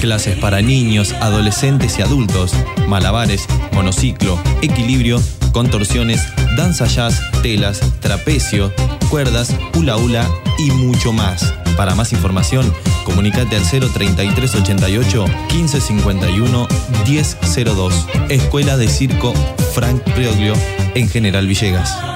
Clases para niños, adolescentes y adultos, malabares, monociclo, equilibrio, contorsiones, danza jazz, telas, trapecio, cuerdas, hula hula y mucho más. Para más información, comunicate al 03388 1551 1002. Escuela de Circo Frank Prioglio en General Villegas.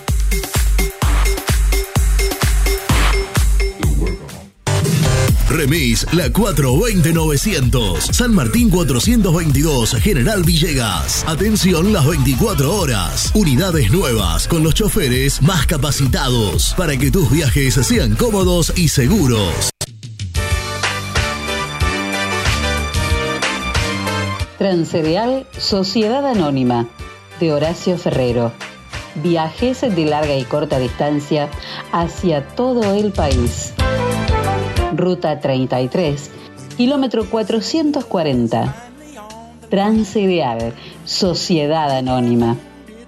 Remis La 420-900. San Martín 422, General Villegas. Atención las 24 horas. Unidades nuevas con los choferes más capacitados para que tus viajes sean cómodos y seguros. Transcereal Sociedad Anónima de Horacio Ferrero. Viajes de larga y corta distancia hacia todo el país. Ruta 33, kilómetro 440. Transcereal Sociedad Anónima.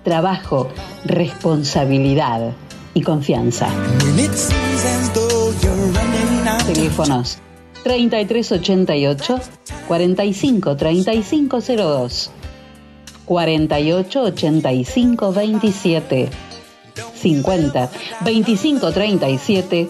Trabajo, responsabilidad y confianza. Teléfonos 3388 45 3502 48 85 27 50 25 37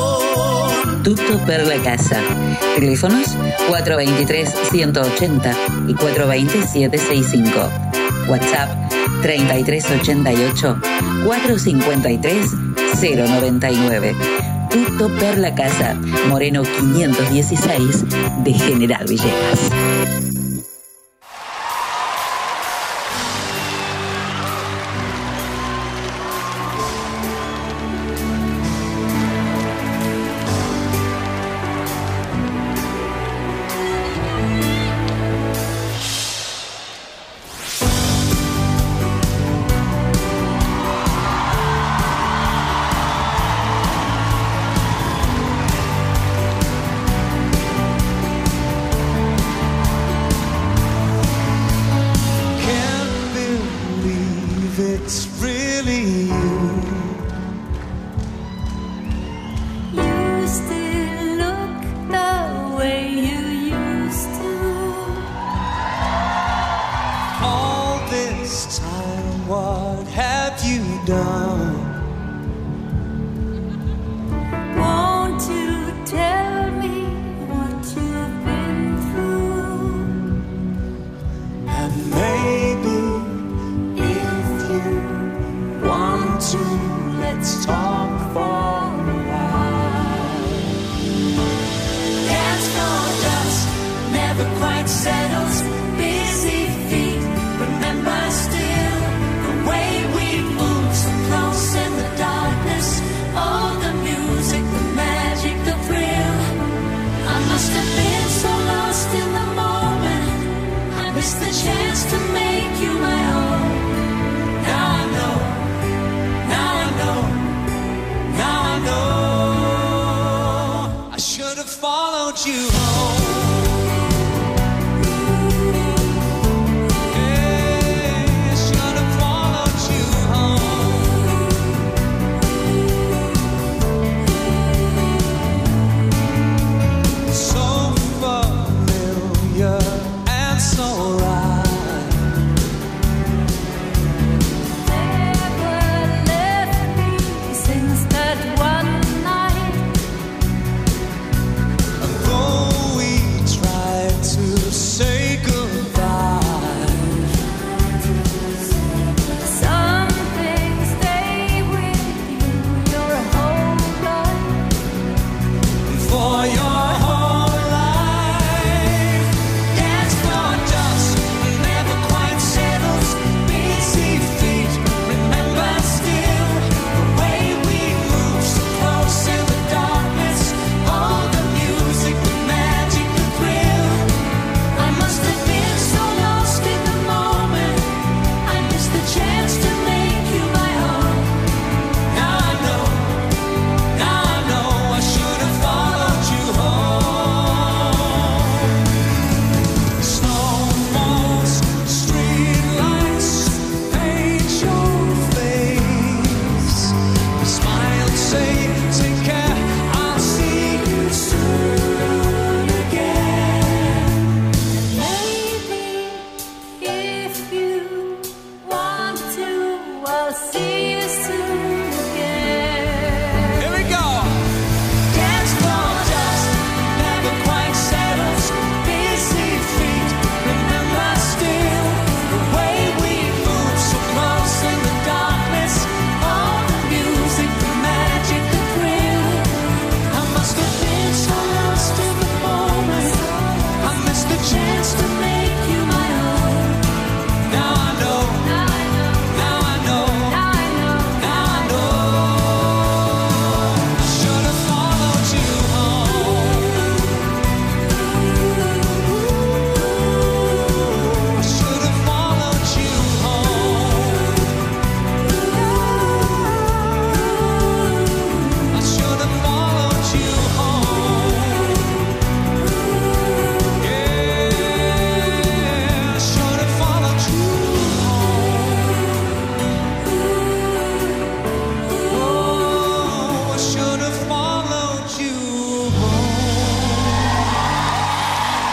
Tuto per la casa. Teléfonos 423-180 y 420-765. WhatsApp 3388-453-099. Tuto per la casa. Moreno 516 de General Villegas. it's free.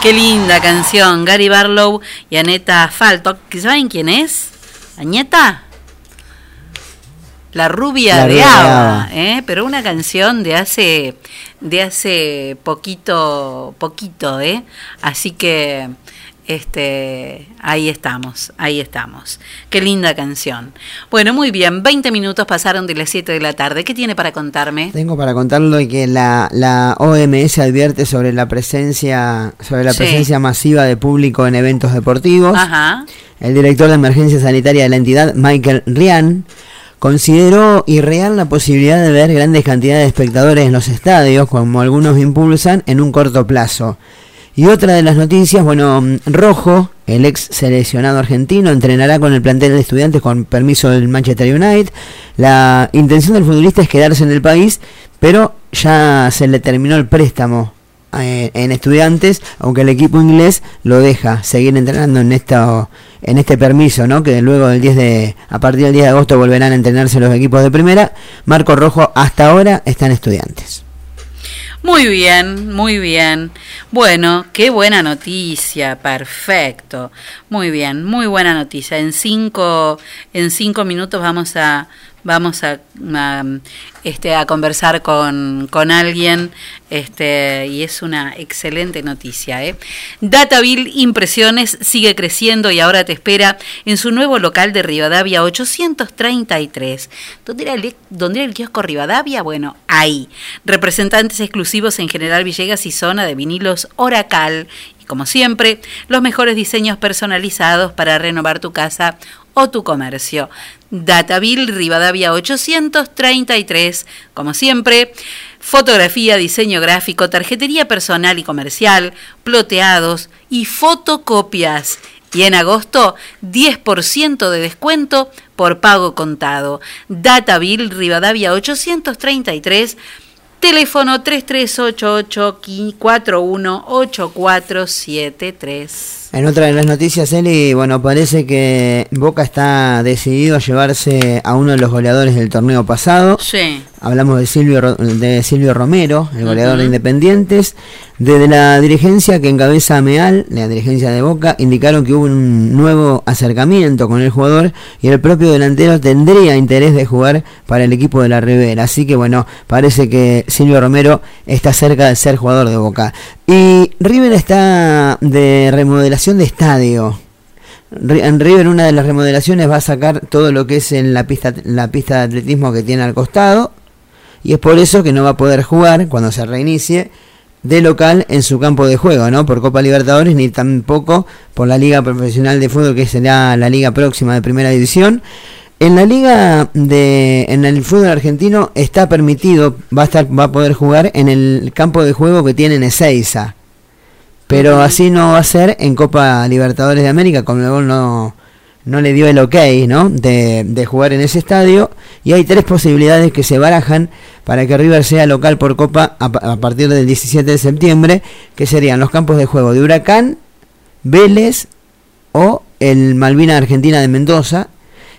Qué linda canción. Gary Barlow y Aneta Falto. ¿Saben quién es? ¿Añeta? La rubia La de Ava. ¿eh? pero una canción de hace de hace poquito poquito, ¿eh? Así que este ahí estamos, ahí estamos. Qué linda canción. Bueno, muy bien, 20 minutos pasaron de las 7 de la tarde. ¿Qué tiene para contarme? Tengo para contarlo que la, la OMS advierte sobre la presencia sobre la Sí. presencia masiva de público en eventos deportivos. Ajá. El director de emergencia sanitaria de la entidad, Michael Ryan, consideró irreal la posibilidad de ver grandes cantidades de espectadores en los estadios, como algunos impulsan, en un corto plazo. Y otra de las noticias, bueno, Rojo, el ex seleccionado argentino, entrenará con el plantel de estudiantes con permiso del Manchester United. La intención del futbolista es quedarse en el país, pero ya se le terminó el préstamo eh, en estudiantes, aunque el equipo inglés lo deja seguir entrenando en esto, en este permiso, ¿no? Que luego del 10 de, a partir del 10 de agosto volverán a entrenarse los equipos de primera. Marco Rojo hasta ahora está en estudiantes. Muy bien, muy bien. Bueno, qué buena noticia, perfecto. Muy bien, muy buena noticia. En cinco, en cinco minutos vamos a, vamos a, este, a conversar con, con alguien, este, y es una excelente noticia. ¿eh? Dataville Impresiones sigue creciendo y ahora te espera en su nuevo local de Rivadavia 833. ¿Dónde era dónde era el kiosco Rivadavia? Bueno, ahí. Representantes exclusivos en General Villegas y zona de vinilos Oracal. Y como siempre, los mejores diseños personalizados para renovar tu casa o tu comercio. Dataville Rivadavia 833, como siempre, fotografía, diseño gráfico, tarjetería personal y comercial, ploteados y fotocopias. Y en agosto, 10% de descuento por pago contado. Dataville Rivadavia 833, teléfono 3388-418473. En otra de las noticias, Eli, bueno, parece que Boca está decidido a llevarse a uno de los goleadores del torneo pasado. Sí. Hablamos de Silvio, de Silvio Romero, el goleador de Independientes. Desde la dirigencia que encabeza Meal, la dirigencia de Boca, indicaron que hubo un nuevo acercamiento con el jugador y el propio delantero tendría interés de jugar para el equipo de la Rivera. Así que bueno, parece que Silvio Romero está cerca de ser jugador de Boca. Y River está de remodelación de estadio. En River una de las remodelaciones va a sacar todo lo que es en la pista, la pista de atletismo que tiene al costado y es por eso que no va a poder jugar cuando se reinicie de local en su campo de juego, ¿no? Por Copa Libertadores ni tampoco por la Liga Profesional de Fútbol que será la liga próxima de Primera División. En la liga de en el fútbol argentino está permitido, va a estar va a poder jugar en el campo de juego que tiene en Ezeiza. Pero así no va a ser en Copa Libertadores de América, como no no le dio el ok, ¿no? De, de jugar en ese estadio y hay tres posibilidades que se barajan para que River sea local por Copa a, pa- a partir del 17 de septiembre, que serían los campos de juego de Huracán, Vélez o el Malvina Argentina de Mendoza.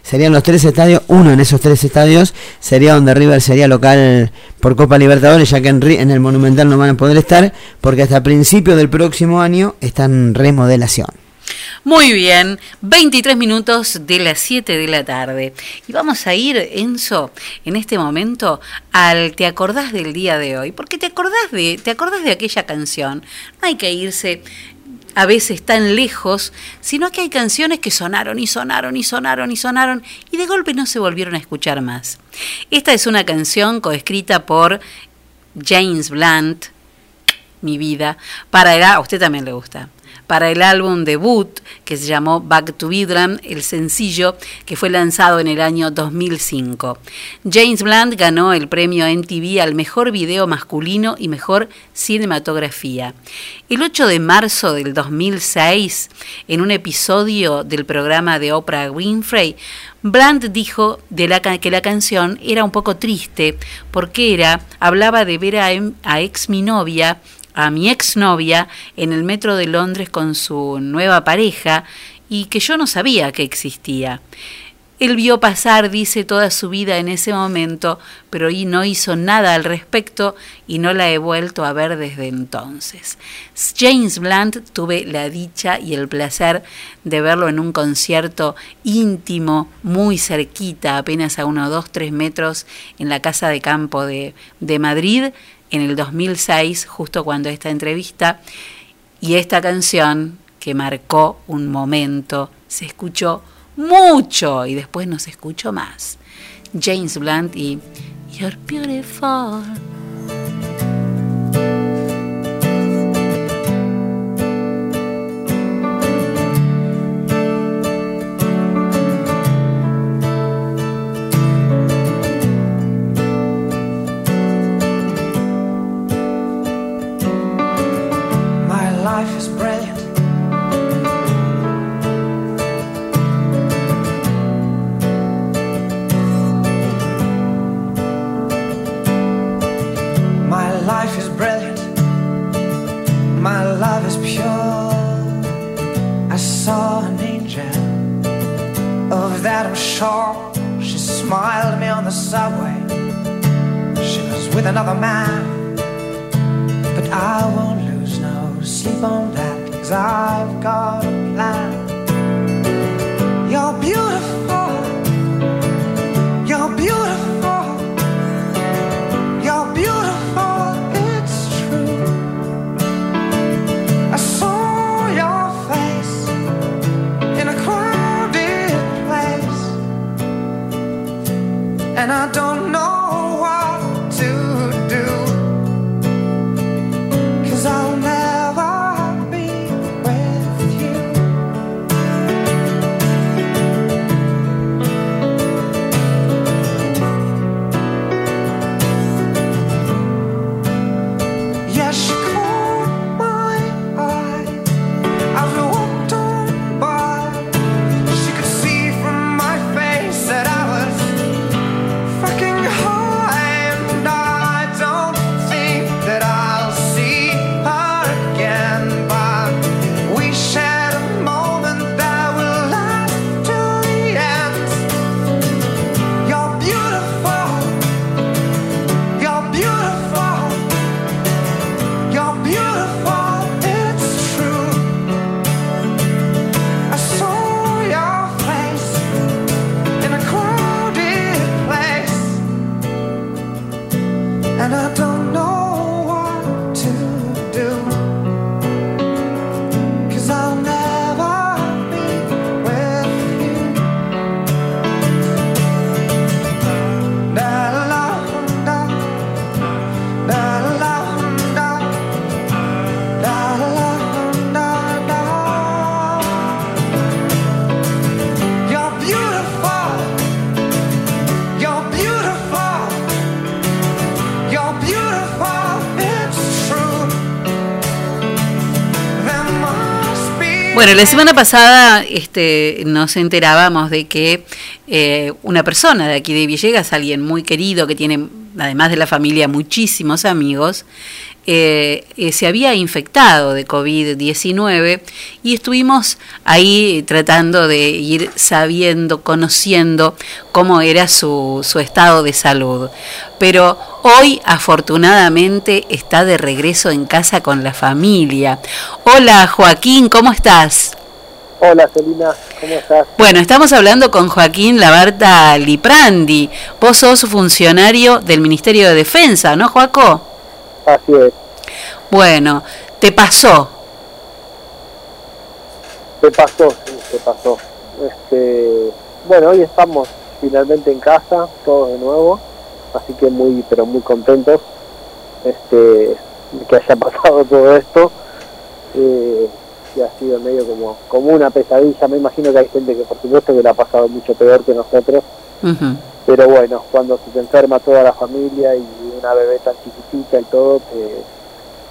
Serían los tres estadios, uno en esos tres estadios sería donde River sería local por Copa Libertadores, ya que en, en el Monumental no van a poder estar, porque hasta principios del próximo año están en remodelación. Muy bien, 23 minutos de las 7 de la tarde. Y vamos a ir, Enzo, en este momento al ¿Te acordás del día de hoy? Porque te acordás de, te acordás de aquella canción. No hay que irse a veces tan lejos, sino que hay canciones que sonaron y sonaron y sonaron y sonaron y de golpe no se volvieron a escuchar más. Esta es una canción coescrita por James Blunt, mi vida, para el, a usted también le gusta, para el álbum debut que se llamó Back to Bedlam, el sencillo que fue lanzado en el año 2005. James Blunt ganó el premio MTV al mejor video masculino y mejor cinematografía. El 8 de marzo del 2006, en un episodio del programa de Oprah Winfrey, Blunt dijo que la canción era un poco triste porque era, hablaba de ver a ex mi novia, a mi exnovia, en el metro de Londres con su nueva pareja y que yo no sabía que existía. Él vio pasar, dice, toda su vida en ese momento, pero no hizo nada al respecto y no la he vuelto a ver desde entonces. James Blunt tuve la dicha y el placer de verlo en un concierto íntimo, muy cerquita, apenas a unos 2, 3 metros, en la Casa de Campo de, de Madrid, en el 2006, justo cuando esta entrevista, y esta canción que marcó un momento, se escuchó mucho y después no se escuchó más. James Blunt y You're Beautiful. La semana pasada este, nos enterábamos de que eh, una persona de aquí de Villegas, alguien muy querido que tiene, además de la familia, muchísimos amigos, eh, eh, se había infectado de COVID-19 y estuvimos ahí tratando de ir sabiendo, conociendo cómo era su, su estado de salud. Pero hoy afortunadamente está de regreso en casa con la familia. Hola Joaquín, ¿cómo estás? Hola Celina, ¿cómo estás? Bueno, estamos hablando con Joaquín Labarta Liprandi. Vos sos funcionario del Ministerio de Defensa, ¿no, Joaco? Así es, Bueno, te pasó. te pasó, sí, te pasó. Este, bueno, hoy estamos finalmente en casa, todos de nuevo, así que muy, pero muy contentos este, que haya pasado todo esto. Eh, que ha sido medio como, como una pesadilla. Me imagino que hay gente que, por supuesto, que la ha pasado mucho peor que nosotros. Pero bueno, cuando se te enferma toda la familia y una bebé tan chiquitita y todo, te,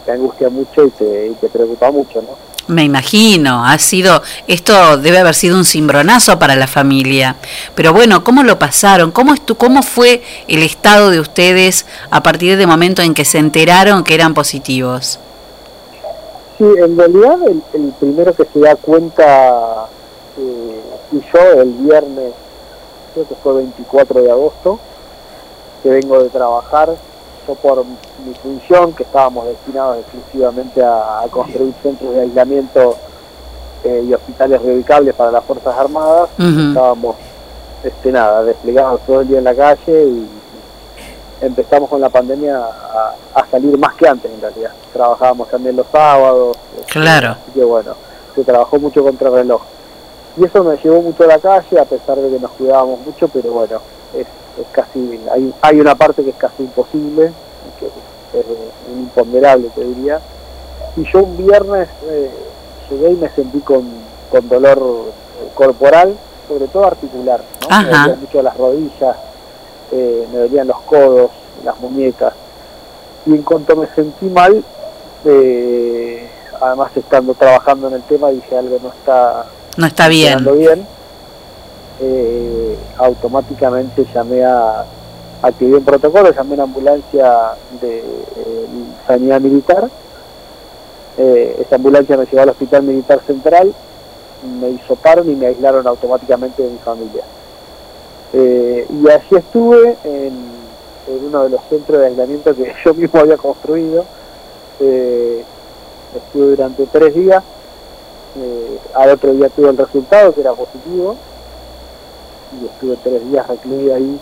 te angustia mucho y te, y te preocupa mucho, ¿no? Me imagino, ha sido, esto debe haber sido un cimbronazo para la familia. Pero bueno, ¿cómo lo pasaron? ¿Cómo, estu ¿Cómo fue el estado de ustedes a partir del momento en que se enteraron que eran positivos? Sí, en realidad el, el primero que se da cuenta eh, y yo el viernes creo que fue 24 de agosto, que vengo de trabajar, yo por mi función, que estábamos destinados exclusivamente a, a construir centros de aislamiento eh, y hospitales reubicables para las Fuerzas Armadas, Ujú. estábamos, este nada, desplegados todo el día en la calle y empezamos con la pandemia a, a salir más que antes en realidad. Trabajábamos también los sábados. este, Claro. Así que bueno, se trabajó mucho contra reloj. Y eso nos llevó mucho a la calle, a pesar de que nos cuidábamos mucho, pero bueno, es, es casi, hay, hay una parte que es casi imposible, que es un imponderable, te diría. Y yo un viernes eh, llegué y me sentí con, con dolor eh, corporal, sobre todo articular, ¿no? Me dolían mucho las rodillas, eh, me dolían los codos, las muñecas. Y en cuanto me sentí mal, eh, además estando trabajando en el tema, dije algo no está, No está bien. Eh, automáticamente llamé a, activé un protocolo, llamé a una ambulancia de eh, sanidad militar. Eh, esa ambulancia me llevó al Hospital Militar Central, me hizo paro y me aislaron automáticamente de mi familia. Y así estuve en, en uno de los centros de aislamiento que yo mismo había construido. Estuve durante tres días. Al otro día tuve el resultado, que era positivo. Y estuve tres días recluido ahí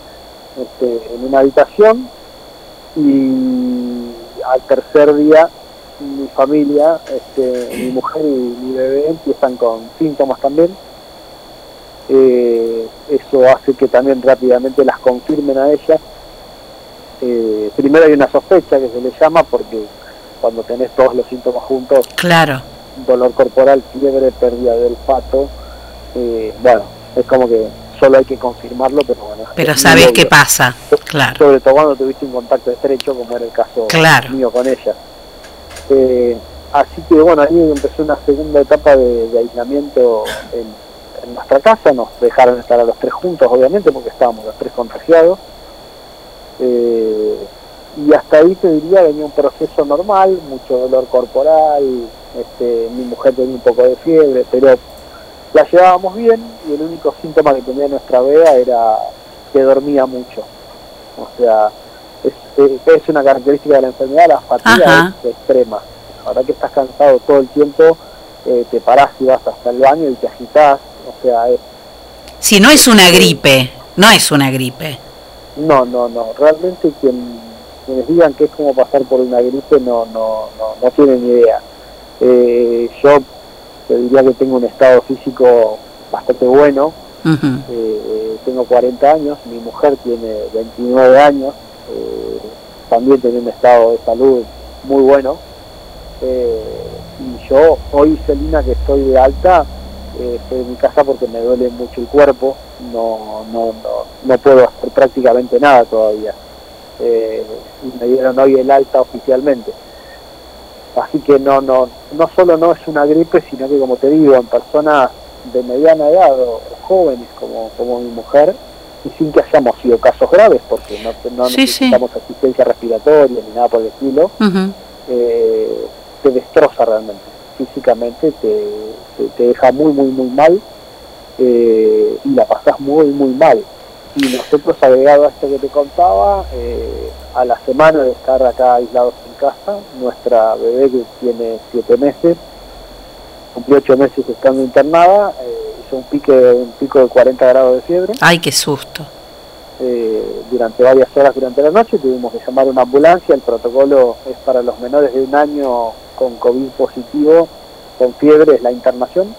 este, en una habitación. Y al tercer día mi familia, este, mi mujer y mi bebé empiezan con síntomas también. Eh, eso hace que también rápidamente las confirmen a ellas. Eh, primero hay una sospecha que se le llama porque cuando tenés todos los síntomas juntos, Claro. dolor corporal, fiebre, pérdida del olfato, eh, bueno, es como que solo hay que confirmarlo, pero bueno. Pero sabes qué pasa. Claro. Sobre todo cuando tuviste un contacto estrecho, como era el caso Claro. mío con ella. Eh, así que bueno, ahí empezó una segunda etapa de, de aislamiento en, en nuestra casa. Nos dejaron estar a los tres juntos, obviamente, porque estábamos los tres contagiados. Eh, y hasta ahí te diría venía un proceso normal, mucho dolor corporal, este, mi mujer tenía un poco de fiebre, pero la llevábamos bien y el único síntoma que tenía nuestra beba era que dormía mucho. O sea, es, es- una característica de la enfermedad, la fatiga Ajá. es extrema. Ahora que estás cansado todo el tiempo, eh, te parás y vas hasta el baño y te agitás. O sea, es, Si no es una gripe, no es una gripe. no, no, no. Realmente quien, quienes digan que es como pasar por una gripe no, no, no, no tienen idea. Eh, yo te diría que tengo un estado físico bastante bueno. Eh, tengo 40 años, mi mujer tiene 29 años, eh, también tiene un estado de salud muy bueno. Eh, y yo hoy, Celina, que estoy de alta, estoy en mi casa porque me duele mucho el cuerpo, no, no, no, no puedo hacer prácticamente nada todavía. Y me dieron hoy el alta oficialmente. Así que no, no, no solo no es una gripe, sino que como te digo, en personas de mediana edad o jóvenes como, como mi mujer, y sin que hayamos sido casos graves, porque no, no Sí, sí. necesitamos asistencia respiratoria ni nada por el estilo, eh, te destroza realmente. Físicamente te, te, te deja muy, muy, muy mal eh, y la pasás muy, muy mal. Y nosotros, agregado a esto que te contaba, eh, a la semana de estar acá aislados en casa, nuestra bebé que tiene siete meses, cumplió ocho meses estando internada, eh, hizo un, pique, un pico de 40 grados de fiebre. Ay, qué susto. Eh, durante varias horas durante la noche tuvimos que llamar a una ambulancia, el protocolo es para los menores de un año con COVID positivo, con fiebre, es la internación.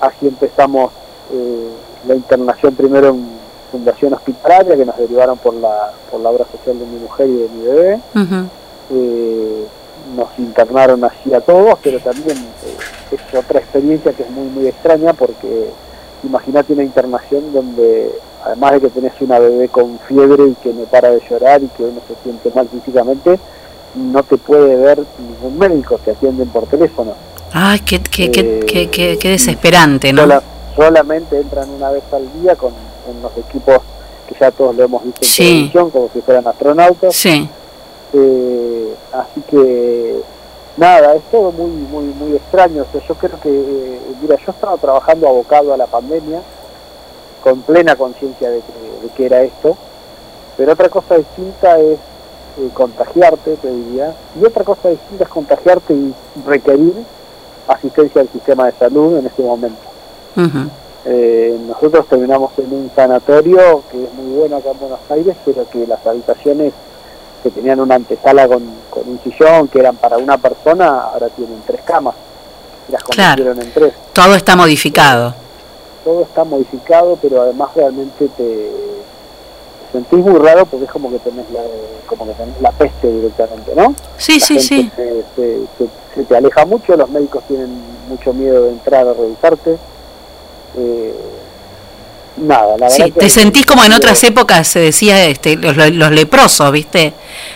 Así empezamos eh, la internación primero en Fundación Hospitalaria, que nos derivaron por la, por la obra social de mi mujer y de mi bebé. Ujú. Eh, nos internaron así a todos, pero también eh, es otra experiencia que es muy, muy extraña porque imagínate una internación donde además de que tenés una bebé con fiebre y que no para de llorar y que uno se siente mal físicamente, no te puede ver ningún médico, te atienden por teléfono. Ay, qué, qué, qué, Eh, qué, qué- qué desesperante, ¿no? Sola- solamente entran una vez al día con unos equipos que ya todos lo hemos visto en Sí. televisión, como si fueran astronautas. Sí. Eh, así que nada, es todo muy muy muy extraño. O sea, yo creo que, eh, mira, yo estaba trabajando abocado a la pandemia con plena conciencia de que, de que era esto. Pero otra cosa distinta es eh, contagiarte, te diría, y otra cosa distinta es contagiarte y requerir asistencia del sistema de salud en este momento. Eh, nosotros terminamos en un sanatorio que es muy bueno acá en Buenos Aires, pero que las habitaciones que tenían una antesala con, con un sillón, que eran para una persona, ahora tienen tres camas. Las Claro. convirtieron en tres. Todo está modificado. Todo está modificado, pero además realmente te, te sentís muy raro porque es como que tenés la, como que tenés la peste directamente, ¿no? Sí, La sí, gente sí. Se, se- se- se te aleja mucho, los médicos tienen mucho miedo de entrar a revisarte. Eh, nada, la Sí, verdad te sentís como en otras épocas se decía este, los, los leprosos, ¿viste?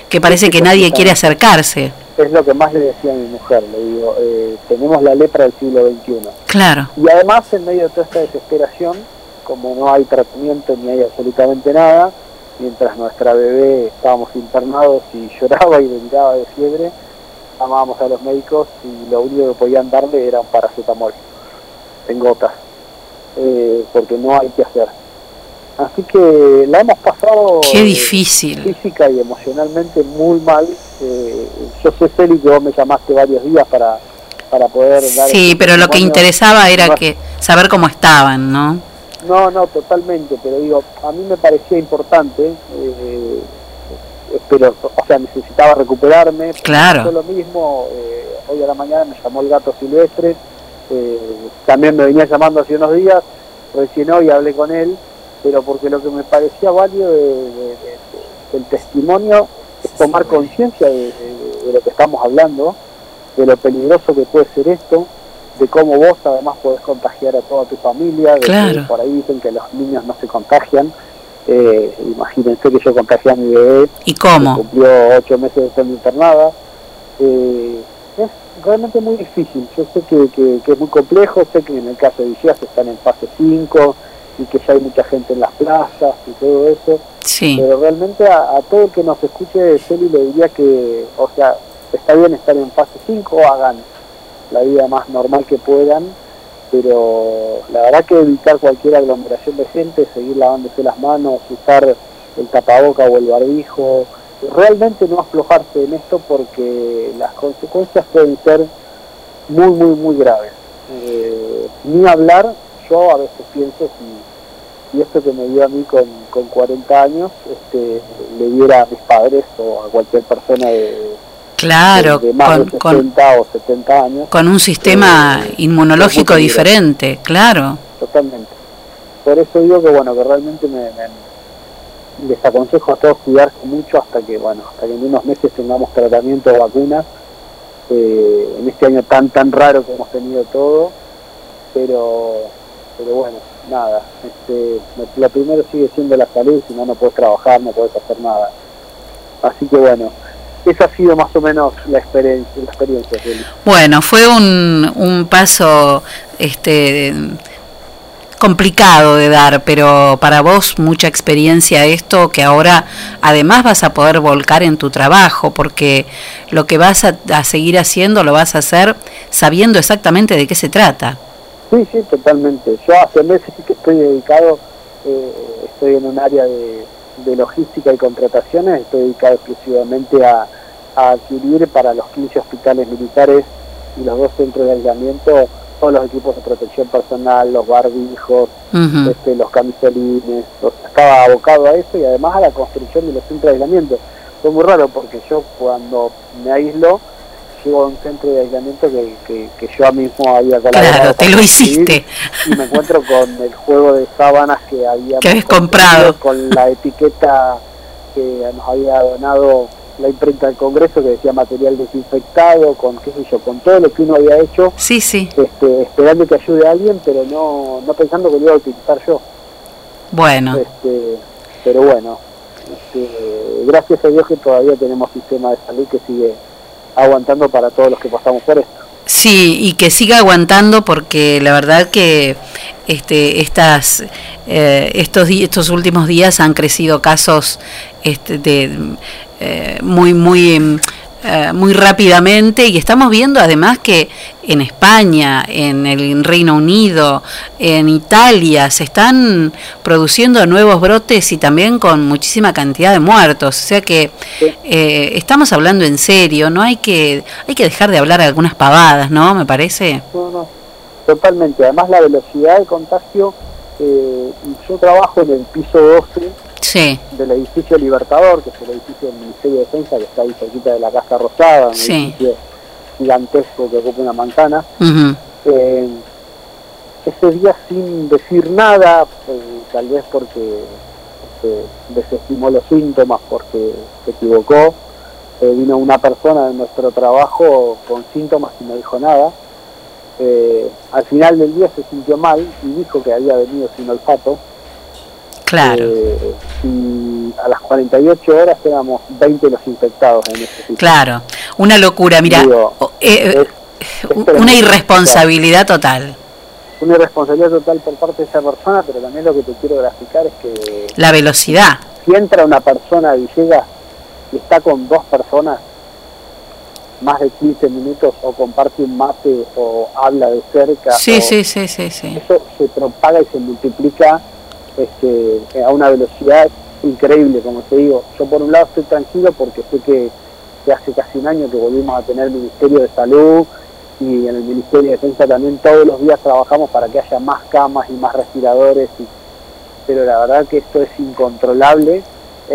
Que parece que nadie quiere acercarse. es lo que más le decía a mi mujer, le digo, eh, tenemos la lepra del siglo XXI. Claro. Y además, en medio de toda esta desesperación, como no hay tratamiento ni hay absolutamente nada, mientras nuestra bebé estábamos internados y lloraba y deliraba de fiebre, llamábamos a los médicos y lo único que podían darle era un paracetamol en gotas, eh, porque no hay que hacer. Así que la hemos pasado Qué eh, difícil. física y emocionalmente muy mal. Eh, yo sé, Celi, que vos me llamaste varios días para, para poder dar... Sí, este pero lo que interesaba era que saber cómo estaban, ¿no? No, no, totalmente, pero digo, a mí me parecía importante, eh, pero, o sea, necesitaba recuperarme. Claro. Yo lo mismo, eh, hoy a la mañana me llamó el gato silvestre, eh, también me venía llamando hace unos días, recién hoy hablé con él, pero porque lo que me parecía válido de- de- de- del testimonio es tomar conciencia de, lo que estamos hablando, de lo peligroso que puede ser esto, de cómo vos además podés contagiar a toda tu familia, de que Claro. por ahí dicen que los niños no se contagian. Eh, imagínense que yo contagié a mi bebé, ¿Y cómo? que cumplió ocho meses de estar internada. Eh, es realmente muy difícil. Yo sé que, que- que es muy complejo, sé que en el caso de Villegas están en fase 5 y que ya hay mucha gente en las plazas y todo eso. Sí. Pero realmente a, a todo el que nos escuche, Celi, le diría que, o sea, está bien estar en fase 5, hagan la vida más normal que puedan, pero la verdad que evitar cualquier aglomeración de gente, seguir lavándose las manos, usar el tapaboca o el barbijo, realmente no aflojarse en esto porque las consecuencias pueden ser muy, muy, muy graves. Eh, ni hablar, yo a veces pienso si, si esto que me dio a mí con, con 40 años este, le diera a mis padres o a cualquier persona de, Claro, de, de más con, de con, 60 o 70 años. con un sistema Eh, inmunológico diferente, claro. Totalmente. Por eso digo que bueno, que realmente me, me- les aconsejo a todos cuidarse mucho hasta que bueno, hasta que en unos meses tengamos tratamiento o vacunas. Eh, en este año tan tan raro que hemos tenido todo, pero pero bueno, nada, este, lo primero sigue siendo la salud, si no no puedes trabajar, no puedes hacer nada. Así que bueno, esa ha sido más o menos la experiencia, la experiencia. Bueno, fue un, un paso este complicado de dar, pero para vos mucha experiencia esto que ahora además vas a poder volcar en tu trabajo, porque lo que vas a, a seguir haciendo lo vas a hacer sabiendo exactamente de qué se trata. Sí, sí, totalmente. Yo hace meses que estoy dedicado, eh, estoy en un área de, logística y contrataciones, estoy dedicado exclusivamente a, a adquirir para los 15 hospitales militares y los dos centros de aislamiento todos los equipos de protección personal, los barbijos, este, los camisolines, o sea, estaba abocado a eso y además a la construcción de los centros de aislamiento. Fue muy raro porque yo cuando me aíslo, llego a un centro de aislamiento que, que, que yo mismo había colaborado Claro, te lo hiciste. y me encuentro con el juego de sábanas que había Que habías comprado. con la etiqueta que nos había donado la imprenta del Congreso que decía material desinfectado, con qué sé yo, con todo lo que uno había hecho, Sí, sí. este, esperando que ayude a alguien, pero no, no pensando que lo iba a utilizar yo. Bueno, Este, pero bueno, este, gracias a Dios que todavía tenemos sistema de salud que sigue aguantando para todos los que pasamos por esto. Sí, y que siga aguantando porque la verdad que este, estas, eh, estos, estos últimos días han crecido casos este, de, eh, muy, muy em, eh, muy rápidamente y estamos viendo además que en España, en el Reino Unido, en Italia se están produciendo nuevos brotes y también con muchísima cantidad de muertos. O sea que eh, estamos hablando en serio, no hay que hay que dejar de hablar algunas pavadas, ¿no? Me parece. Totalmente. Además la velocidad de contagio, eh, yo trabajo en el piso 12 Sí. del edificio Libertador, que es el edificio del Ministerio de Defensa, que está ahí cerquita de la Casa Rosada, un Sí. edificio gigantesco que ocupa una manzana. Eh, ese día sin decir nada, eh, tal vez porque este, desestimó los síntomas, porque se equivocó, eh, vino una persona de nuestro trabajo con síntomas y no dijo nada. Eh, al final del día se sintió mal y dijo que había venido sin olfato. Claro. Eh, y a las 48 horas éramos 20 los infectados en ese sitio. Claro, una locura, mira, eh, es una irresponsabilidad total. Una irresponsabilidad total por parte de esa persona, pero también lo que te quiero graficar es que La velocidad. si entra una persona a Villegas y está con dos personas más de 15 minutos o comparte un mate o habla de cerca, Sí, sí, sí, sí, sí. eso se propaga y se multiplica este, a una velocidad increíble, como te digo. Yo por un lado estoy tranquilo porque sé que, que hace casi un año que volvimos a tener Ministerio de Salud y en el Ministerio de Defensa también todos los días trabajamos para que haya más camas y más respiradores, y- pero la verdad que esto es incontrolable,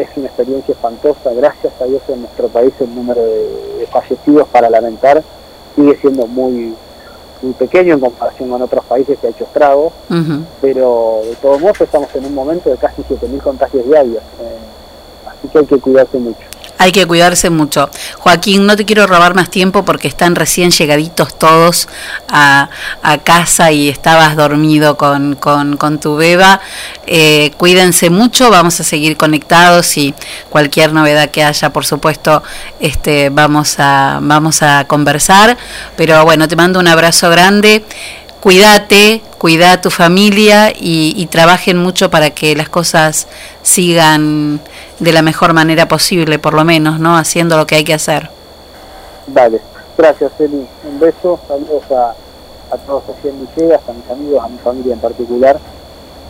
es una experiencia espantosa, gracias a Dios en nuestro país el número de, de fallecidos para lamentar sigue siendo muy muy pequeño en comparación con otros países que ha hecho estragos, pero de todos modos estamos en un momento de casi 7.000 contagios diarios, eh, así que hay que cuidarse mucho. Hay que cuidarse mucho. Joaquín, no te quiero robar más tiempo porque están recién llegaditos todos a, casa y estabas dormido con, con, con tu beba. Eh, cuídense mucho, vamos a seguir conectados y cualquier novedad que haya, por supuesto, este, vamos, a, vamos a conversar. Pero bueno, te mando un abrazo grande. Cuídate, cuida a tu familia y, y trabajen mucho para que las cosas sigan de la mejor manera posible, por lo menos, ¿no? Haciendo lo que hay que hacer. Dale, gracias Eli, un beso, saludos a, a todos allí en Villegas, a mis amigos, a mi familia en particular,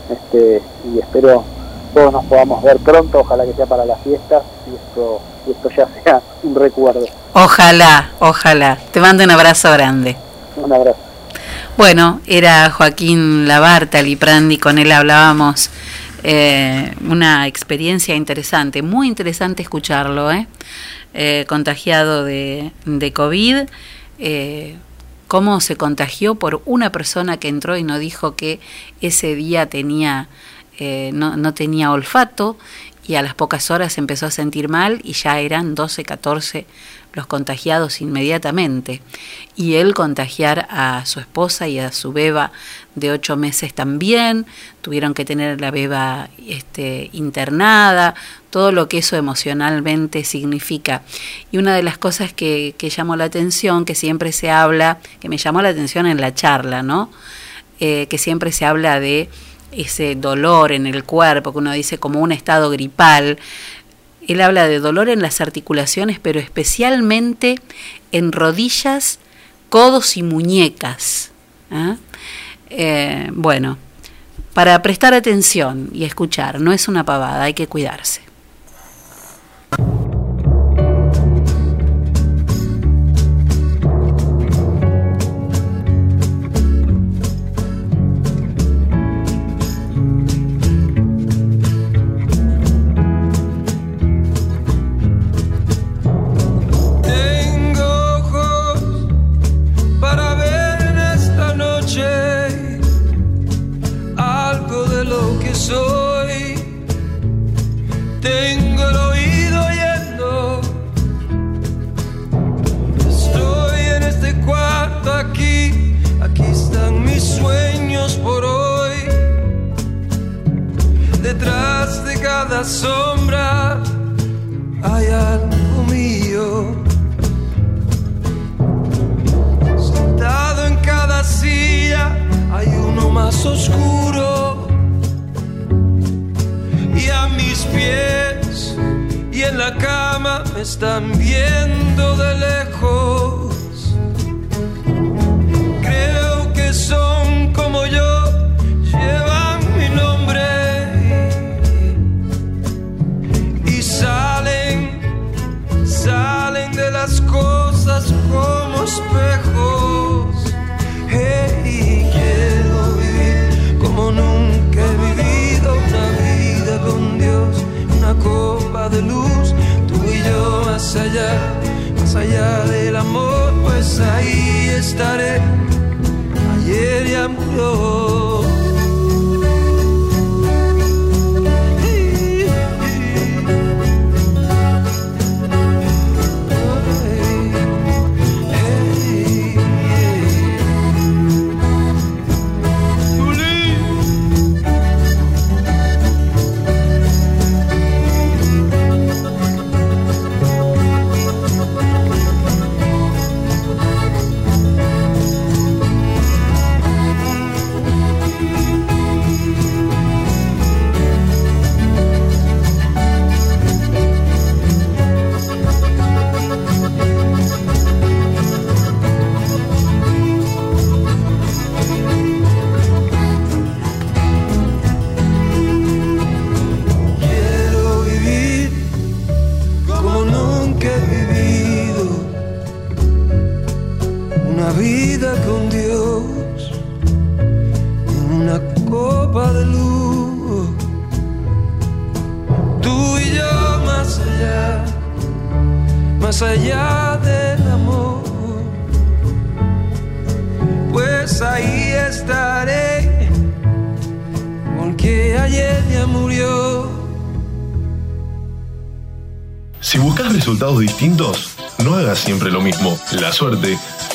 este, y espero todos nos podamos ver pronto, ojalá que sea para las fiestas y esto, y esto ya sea un recuerdo. Ojalá, ojalá. Te mando un abrazo grande. Un abrazo. Bueno, era Joaquín Labarta, Liprandi, con él hablábamos. eh, una experiencia interesante, muy interesante escucharlo, ¿eh? Eh, contagiado de, de COVID, eh, cómo se contagió por una persona que entró y no dijo que ese día tenía, eh, no, no tenía olfato y a las pocas horas empezó a sentir mal y ya eran 12, 14 los contagiados inmediatamente. Y él contagiar a su esposa y a su beba de ocho meses también, tuvieron que tener la beba este, internada, todo lo que eso emocionalmente significa. Y una de las cosas que, que llamó la atención, que siempre se habla, que me llamó la atención en la charla, ¿no? Eh, que siempre se habla de ese dolor en el cuerpo, que uno dice como un estado gripal. Él habla de dolor en las articulaciones, pero especialmente en rodillas, codos y muñecas. ¿ah? Eh, bueno, para prestar atención y escuchar, no es una pavada, hay que cuidarse. Detrás de cada sombra hay algo mío. Sentado en cada silla hay uno más oscuro. Y a mis pies y en la cama me están viendo de lejos. Creo que son como yo, llevan cosas como espejos. Hey, quiero vivir como nunca he vivido una vida con Dios, una copa de luz, tú y yo más allá, más allá del amor, pues ahí estaré. Ayer ya murió. Vida con Dios, una copa de luz. Tú y yo más allá, más allá del amor, pues ahí estaré, porque ayer ya murió. Si buscas resultados distintos, no hagas siempre lo mismo. La suerte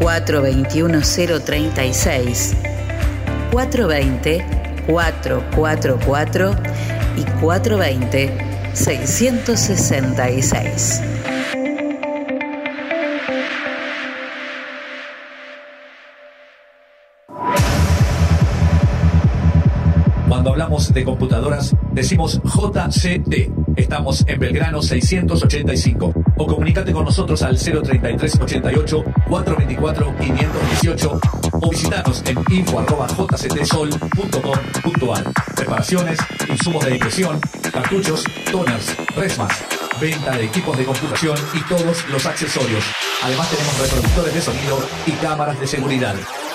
036 420 444 y 420 666. Cuando hablamos de computadoras, decimos JCT. Estamos en Belgrano 685. O comunícate con nosotros al 033 88 424 518 o visitanos en info.jctsol.com.ar. Preparaciones, insumos de impresión, cartuchos, toners, resmas, venta de equipos de computación y todos los accesorios. Además tenemos reproductores de sonido y cámaras de seguridad.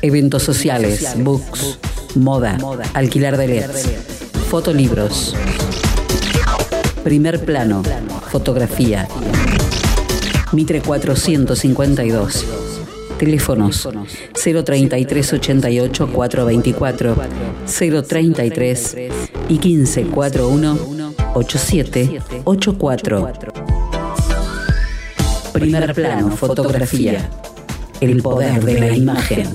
Eventos sociales, books, moda, alquilar de LEDs, fotolibros, primer plano, fotografía. Mitre 452. Teléfonos 033 88 424 033 y 1541 87 84. Primer plano, fotografía. El poder de la imagen.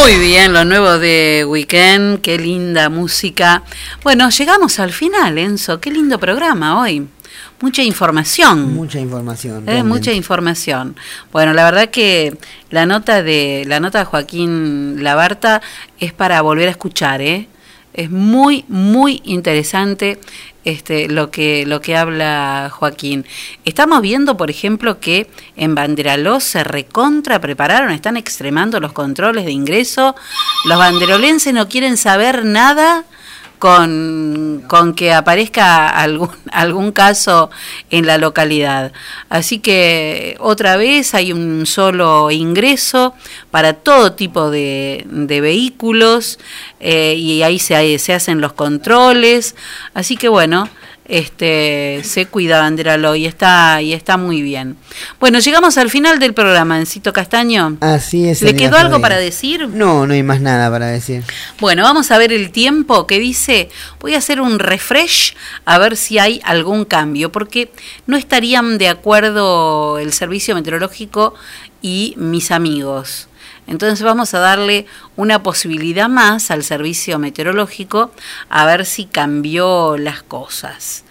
Muy bien, lo nuevo de Weekend, qué linda música. Bueno, llegamos al final, Enzo, qué lindo programa hoy. Mucha información. Mucha información. Eh, mucha información. Bueno, la verdad que la nota de la nota de Joaquín Labarta es para volver a escuchar, ¿eh? Es muy, muy interesante este, lo, que, lo que habla Joaquín. Estamos viendo, por ejemplo, que en Banderaló se recontra prepararon, están extremando los controles de ingreso. Los banderolenses no quieren saber nada con, con que aparezca algún, algún caso en la localidad. Así que otra vez hay un solo ingreso para todo tipo de, de vehículos eh, y ahí se, se hacen los controles. Así que bueno, este se cuida Banderalo y está y está muy bien. Bueno, llegamos al final del programa, Encito Castaño. Así es. ¿Le quedó algo para decir? No, no hay más nada para decir. Bueno, vamos a ver el tiempo que dice. Voy a hacer un refresh a ver si hay algún cambio, porque no estarían de acuerdo el servicio meteorológico y mis amigos. Entonces vamos a darle una posibilidad más al servicio meteorológico a ver si cambió las cosas.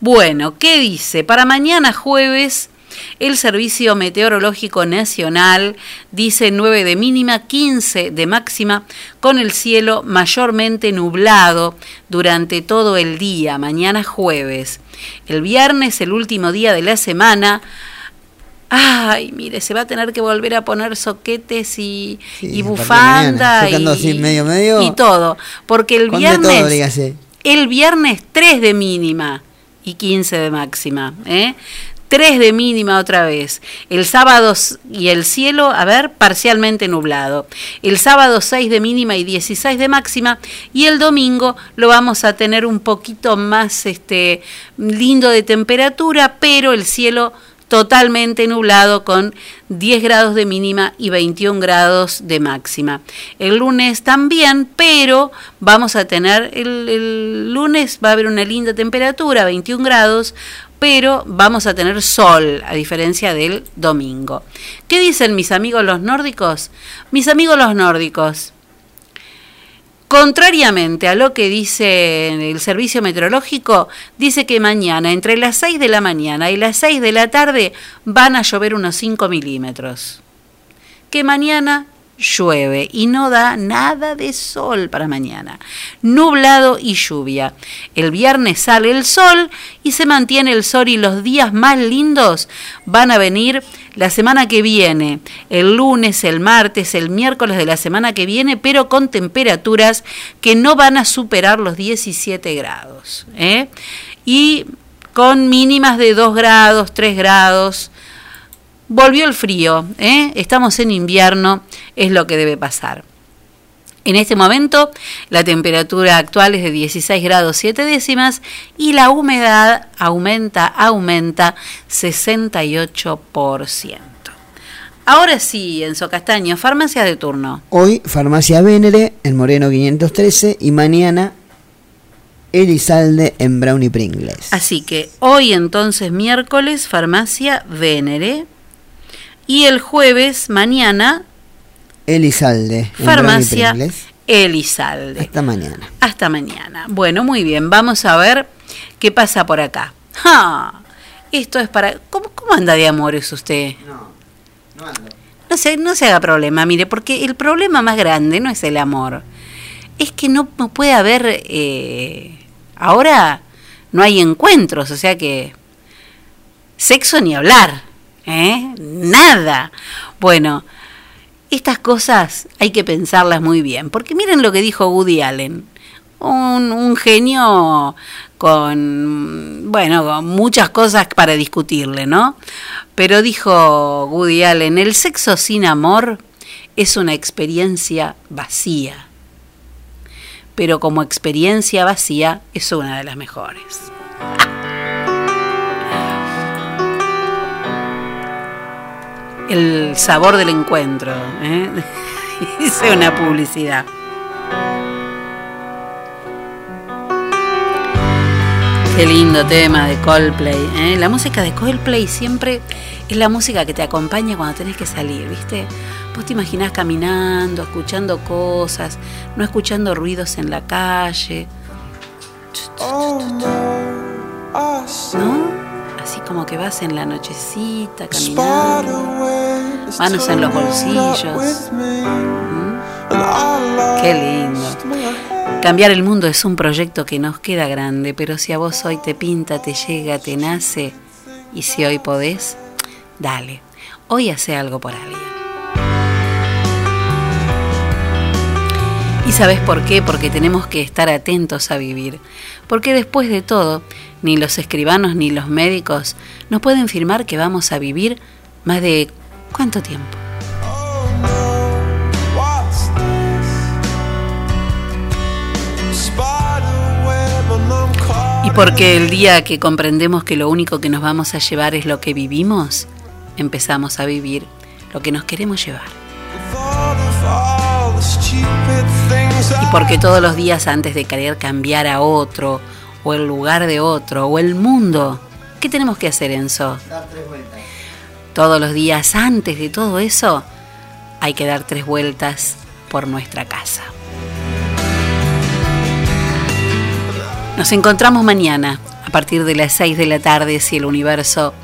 Bueno, ¿qué dice? Para mañana jueves el Servicio Meteorológico Nacional dice 9 de mínima, 15 de máxima, con el cielo mayormente nublado durante todo el día, mañana jueves. El viernes, el último día de la semana, Ay, mire, se va a tener que volver a poner soquetes y, y bufanda así y, medio, medio. y todo. Porque el todo, viernes, el viernes 3 de mínima y 15 de máxima. ¿eh? 3 de mínima otra vez. El sábado y el cielo, a ver, parcialmente nublado. El sábado 6 de mínima y 16 de máxima. Y el domingo lo vamos a tener un poquito más este, lindo de temperatura, pero el cielo totalmente nublado con 10 grados de mínima y 21 grados de máxima. El lunes también, pero vamos a tener, el, el lunes va a haber una linda temperatura, 21 grados, pero vamos a tener sol, a diferencia del domingo. ¿Qué dicen mis amigos los nórdicos? Mis amigos los nórdicos, Contrariamente a lo que dice el servicio meteorológico, dice que mañana, entre las 6 de la mañana y las 6 de la tarde, van a llover unos 5 milímetros. Que mañana llueve y no da nada de sol para mañana. Nublado y lluvia. El viernes sale el sol y se mantiene el sol y los días más lindos van a venir la semana que viene, el lunes, el martes, el miércoles de la semana que viene, pero con temperaturas que no van a superar los 17 grados. ¿eh? Y con mínimas de 2 grados, 3 grados. Volvió el frío, ¿eh? estamos en invierno, es lo que debe pasar. En este momento la temperatura actual es de 16 grados 7 décimas y la humedad aumenta, aumenta 68%. Ahora sí, Enzo Castaño, farmacia de turno. Hoy, Farmacia Vénere en Moreno 513 y mañana Elizalde en Brownie Pringles. Así que hoy entonces miércoles, farmacia Vénere. Y el jueves, mañana, Elizalde farmacia. Elizalde. Hasta mañana. Hasta mañana. Bueno, muy bien, vamos a ver qué pasa por acá. ¡Ja! Esto es para... ¿Cómo, cómo anda de amores usted? No, no ando. No se, no se haga problema, mire, porque el problema más grande no es el amor. Es que no, no puede haber... eh, ahora no hay encuentros, o sea que... Sexo ni hablar, ¿eh? Nada. Bueno, estas cosas hay que pensarlas muy bien, porque miren lo que dijo Woody Allen, un, genio con, bueno, con muchas cosas para discutirle, ¿no? Pero dijo Woody Allen, el sexo sin amor es una experiencia vacía, pero como experiencia vacía es una de las mejores. El sabor del encuentro. ¿eh? Hice una publicidad. Qué lindo tema de Coldplay. ¿eh? La música de Coldplay siempre es la música que te acompaña cuando tenés que salir, ¿viste? Vos te imaginás caminando, escuchando cosas, no escuchando ruidos en la calle. ¿No? Así como que vas en la nochecita caminando, manos en los bolsillos. ¿Mm? Qué lindo. Cambiar el mundo es un proyecto que nos queda grande, pero si a vos hoy te pinta, te llega, te nace, y si hoy podés, dale. Hoy hace algo por alguien. ¿Y sabes por qué? Porque tenemos que estar atentos a vivir. Porque después de todo, ni los escribanos ni los médicos nos pueden firmar que vamos a vivir más de cuánto tiempo. Y porque el día que comprendemos que lo único que nos vamos a llevar es lo que vivimos, empezamos a vivir lo que nos queremos llevar. Y porque todos los días antes de querer cambiar a otro, o el lugar de otro, o el mundo, ¿qué tenemos que hacer, Enzo? Todos los días antes de todo eso, hay que dar tres vueltas por nuestra casa. Nos encontramos mañana a partir de las 6 de la tarde si el universo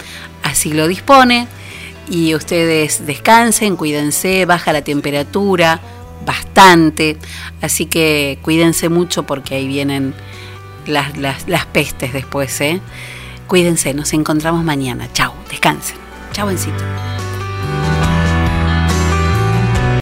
así lo dispone y ustedes descansen, cuídense, baja la temperatura bastante, así que cuídense mucho porque ahí vienen las, las, las pestes después, ¿eh? Cuídense, nos encontramos mañana. Chao, descansen. Chao, Encito.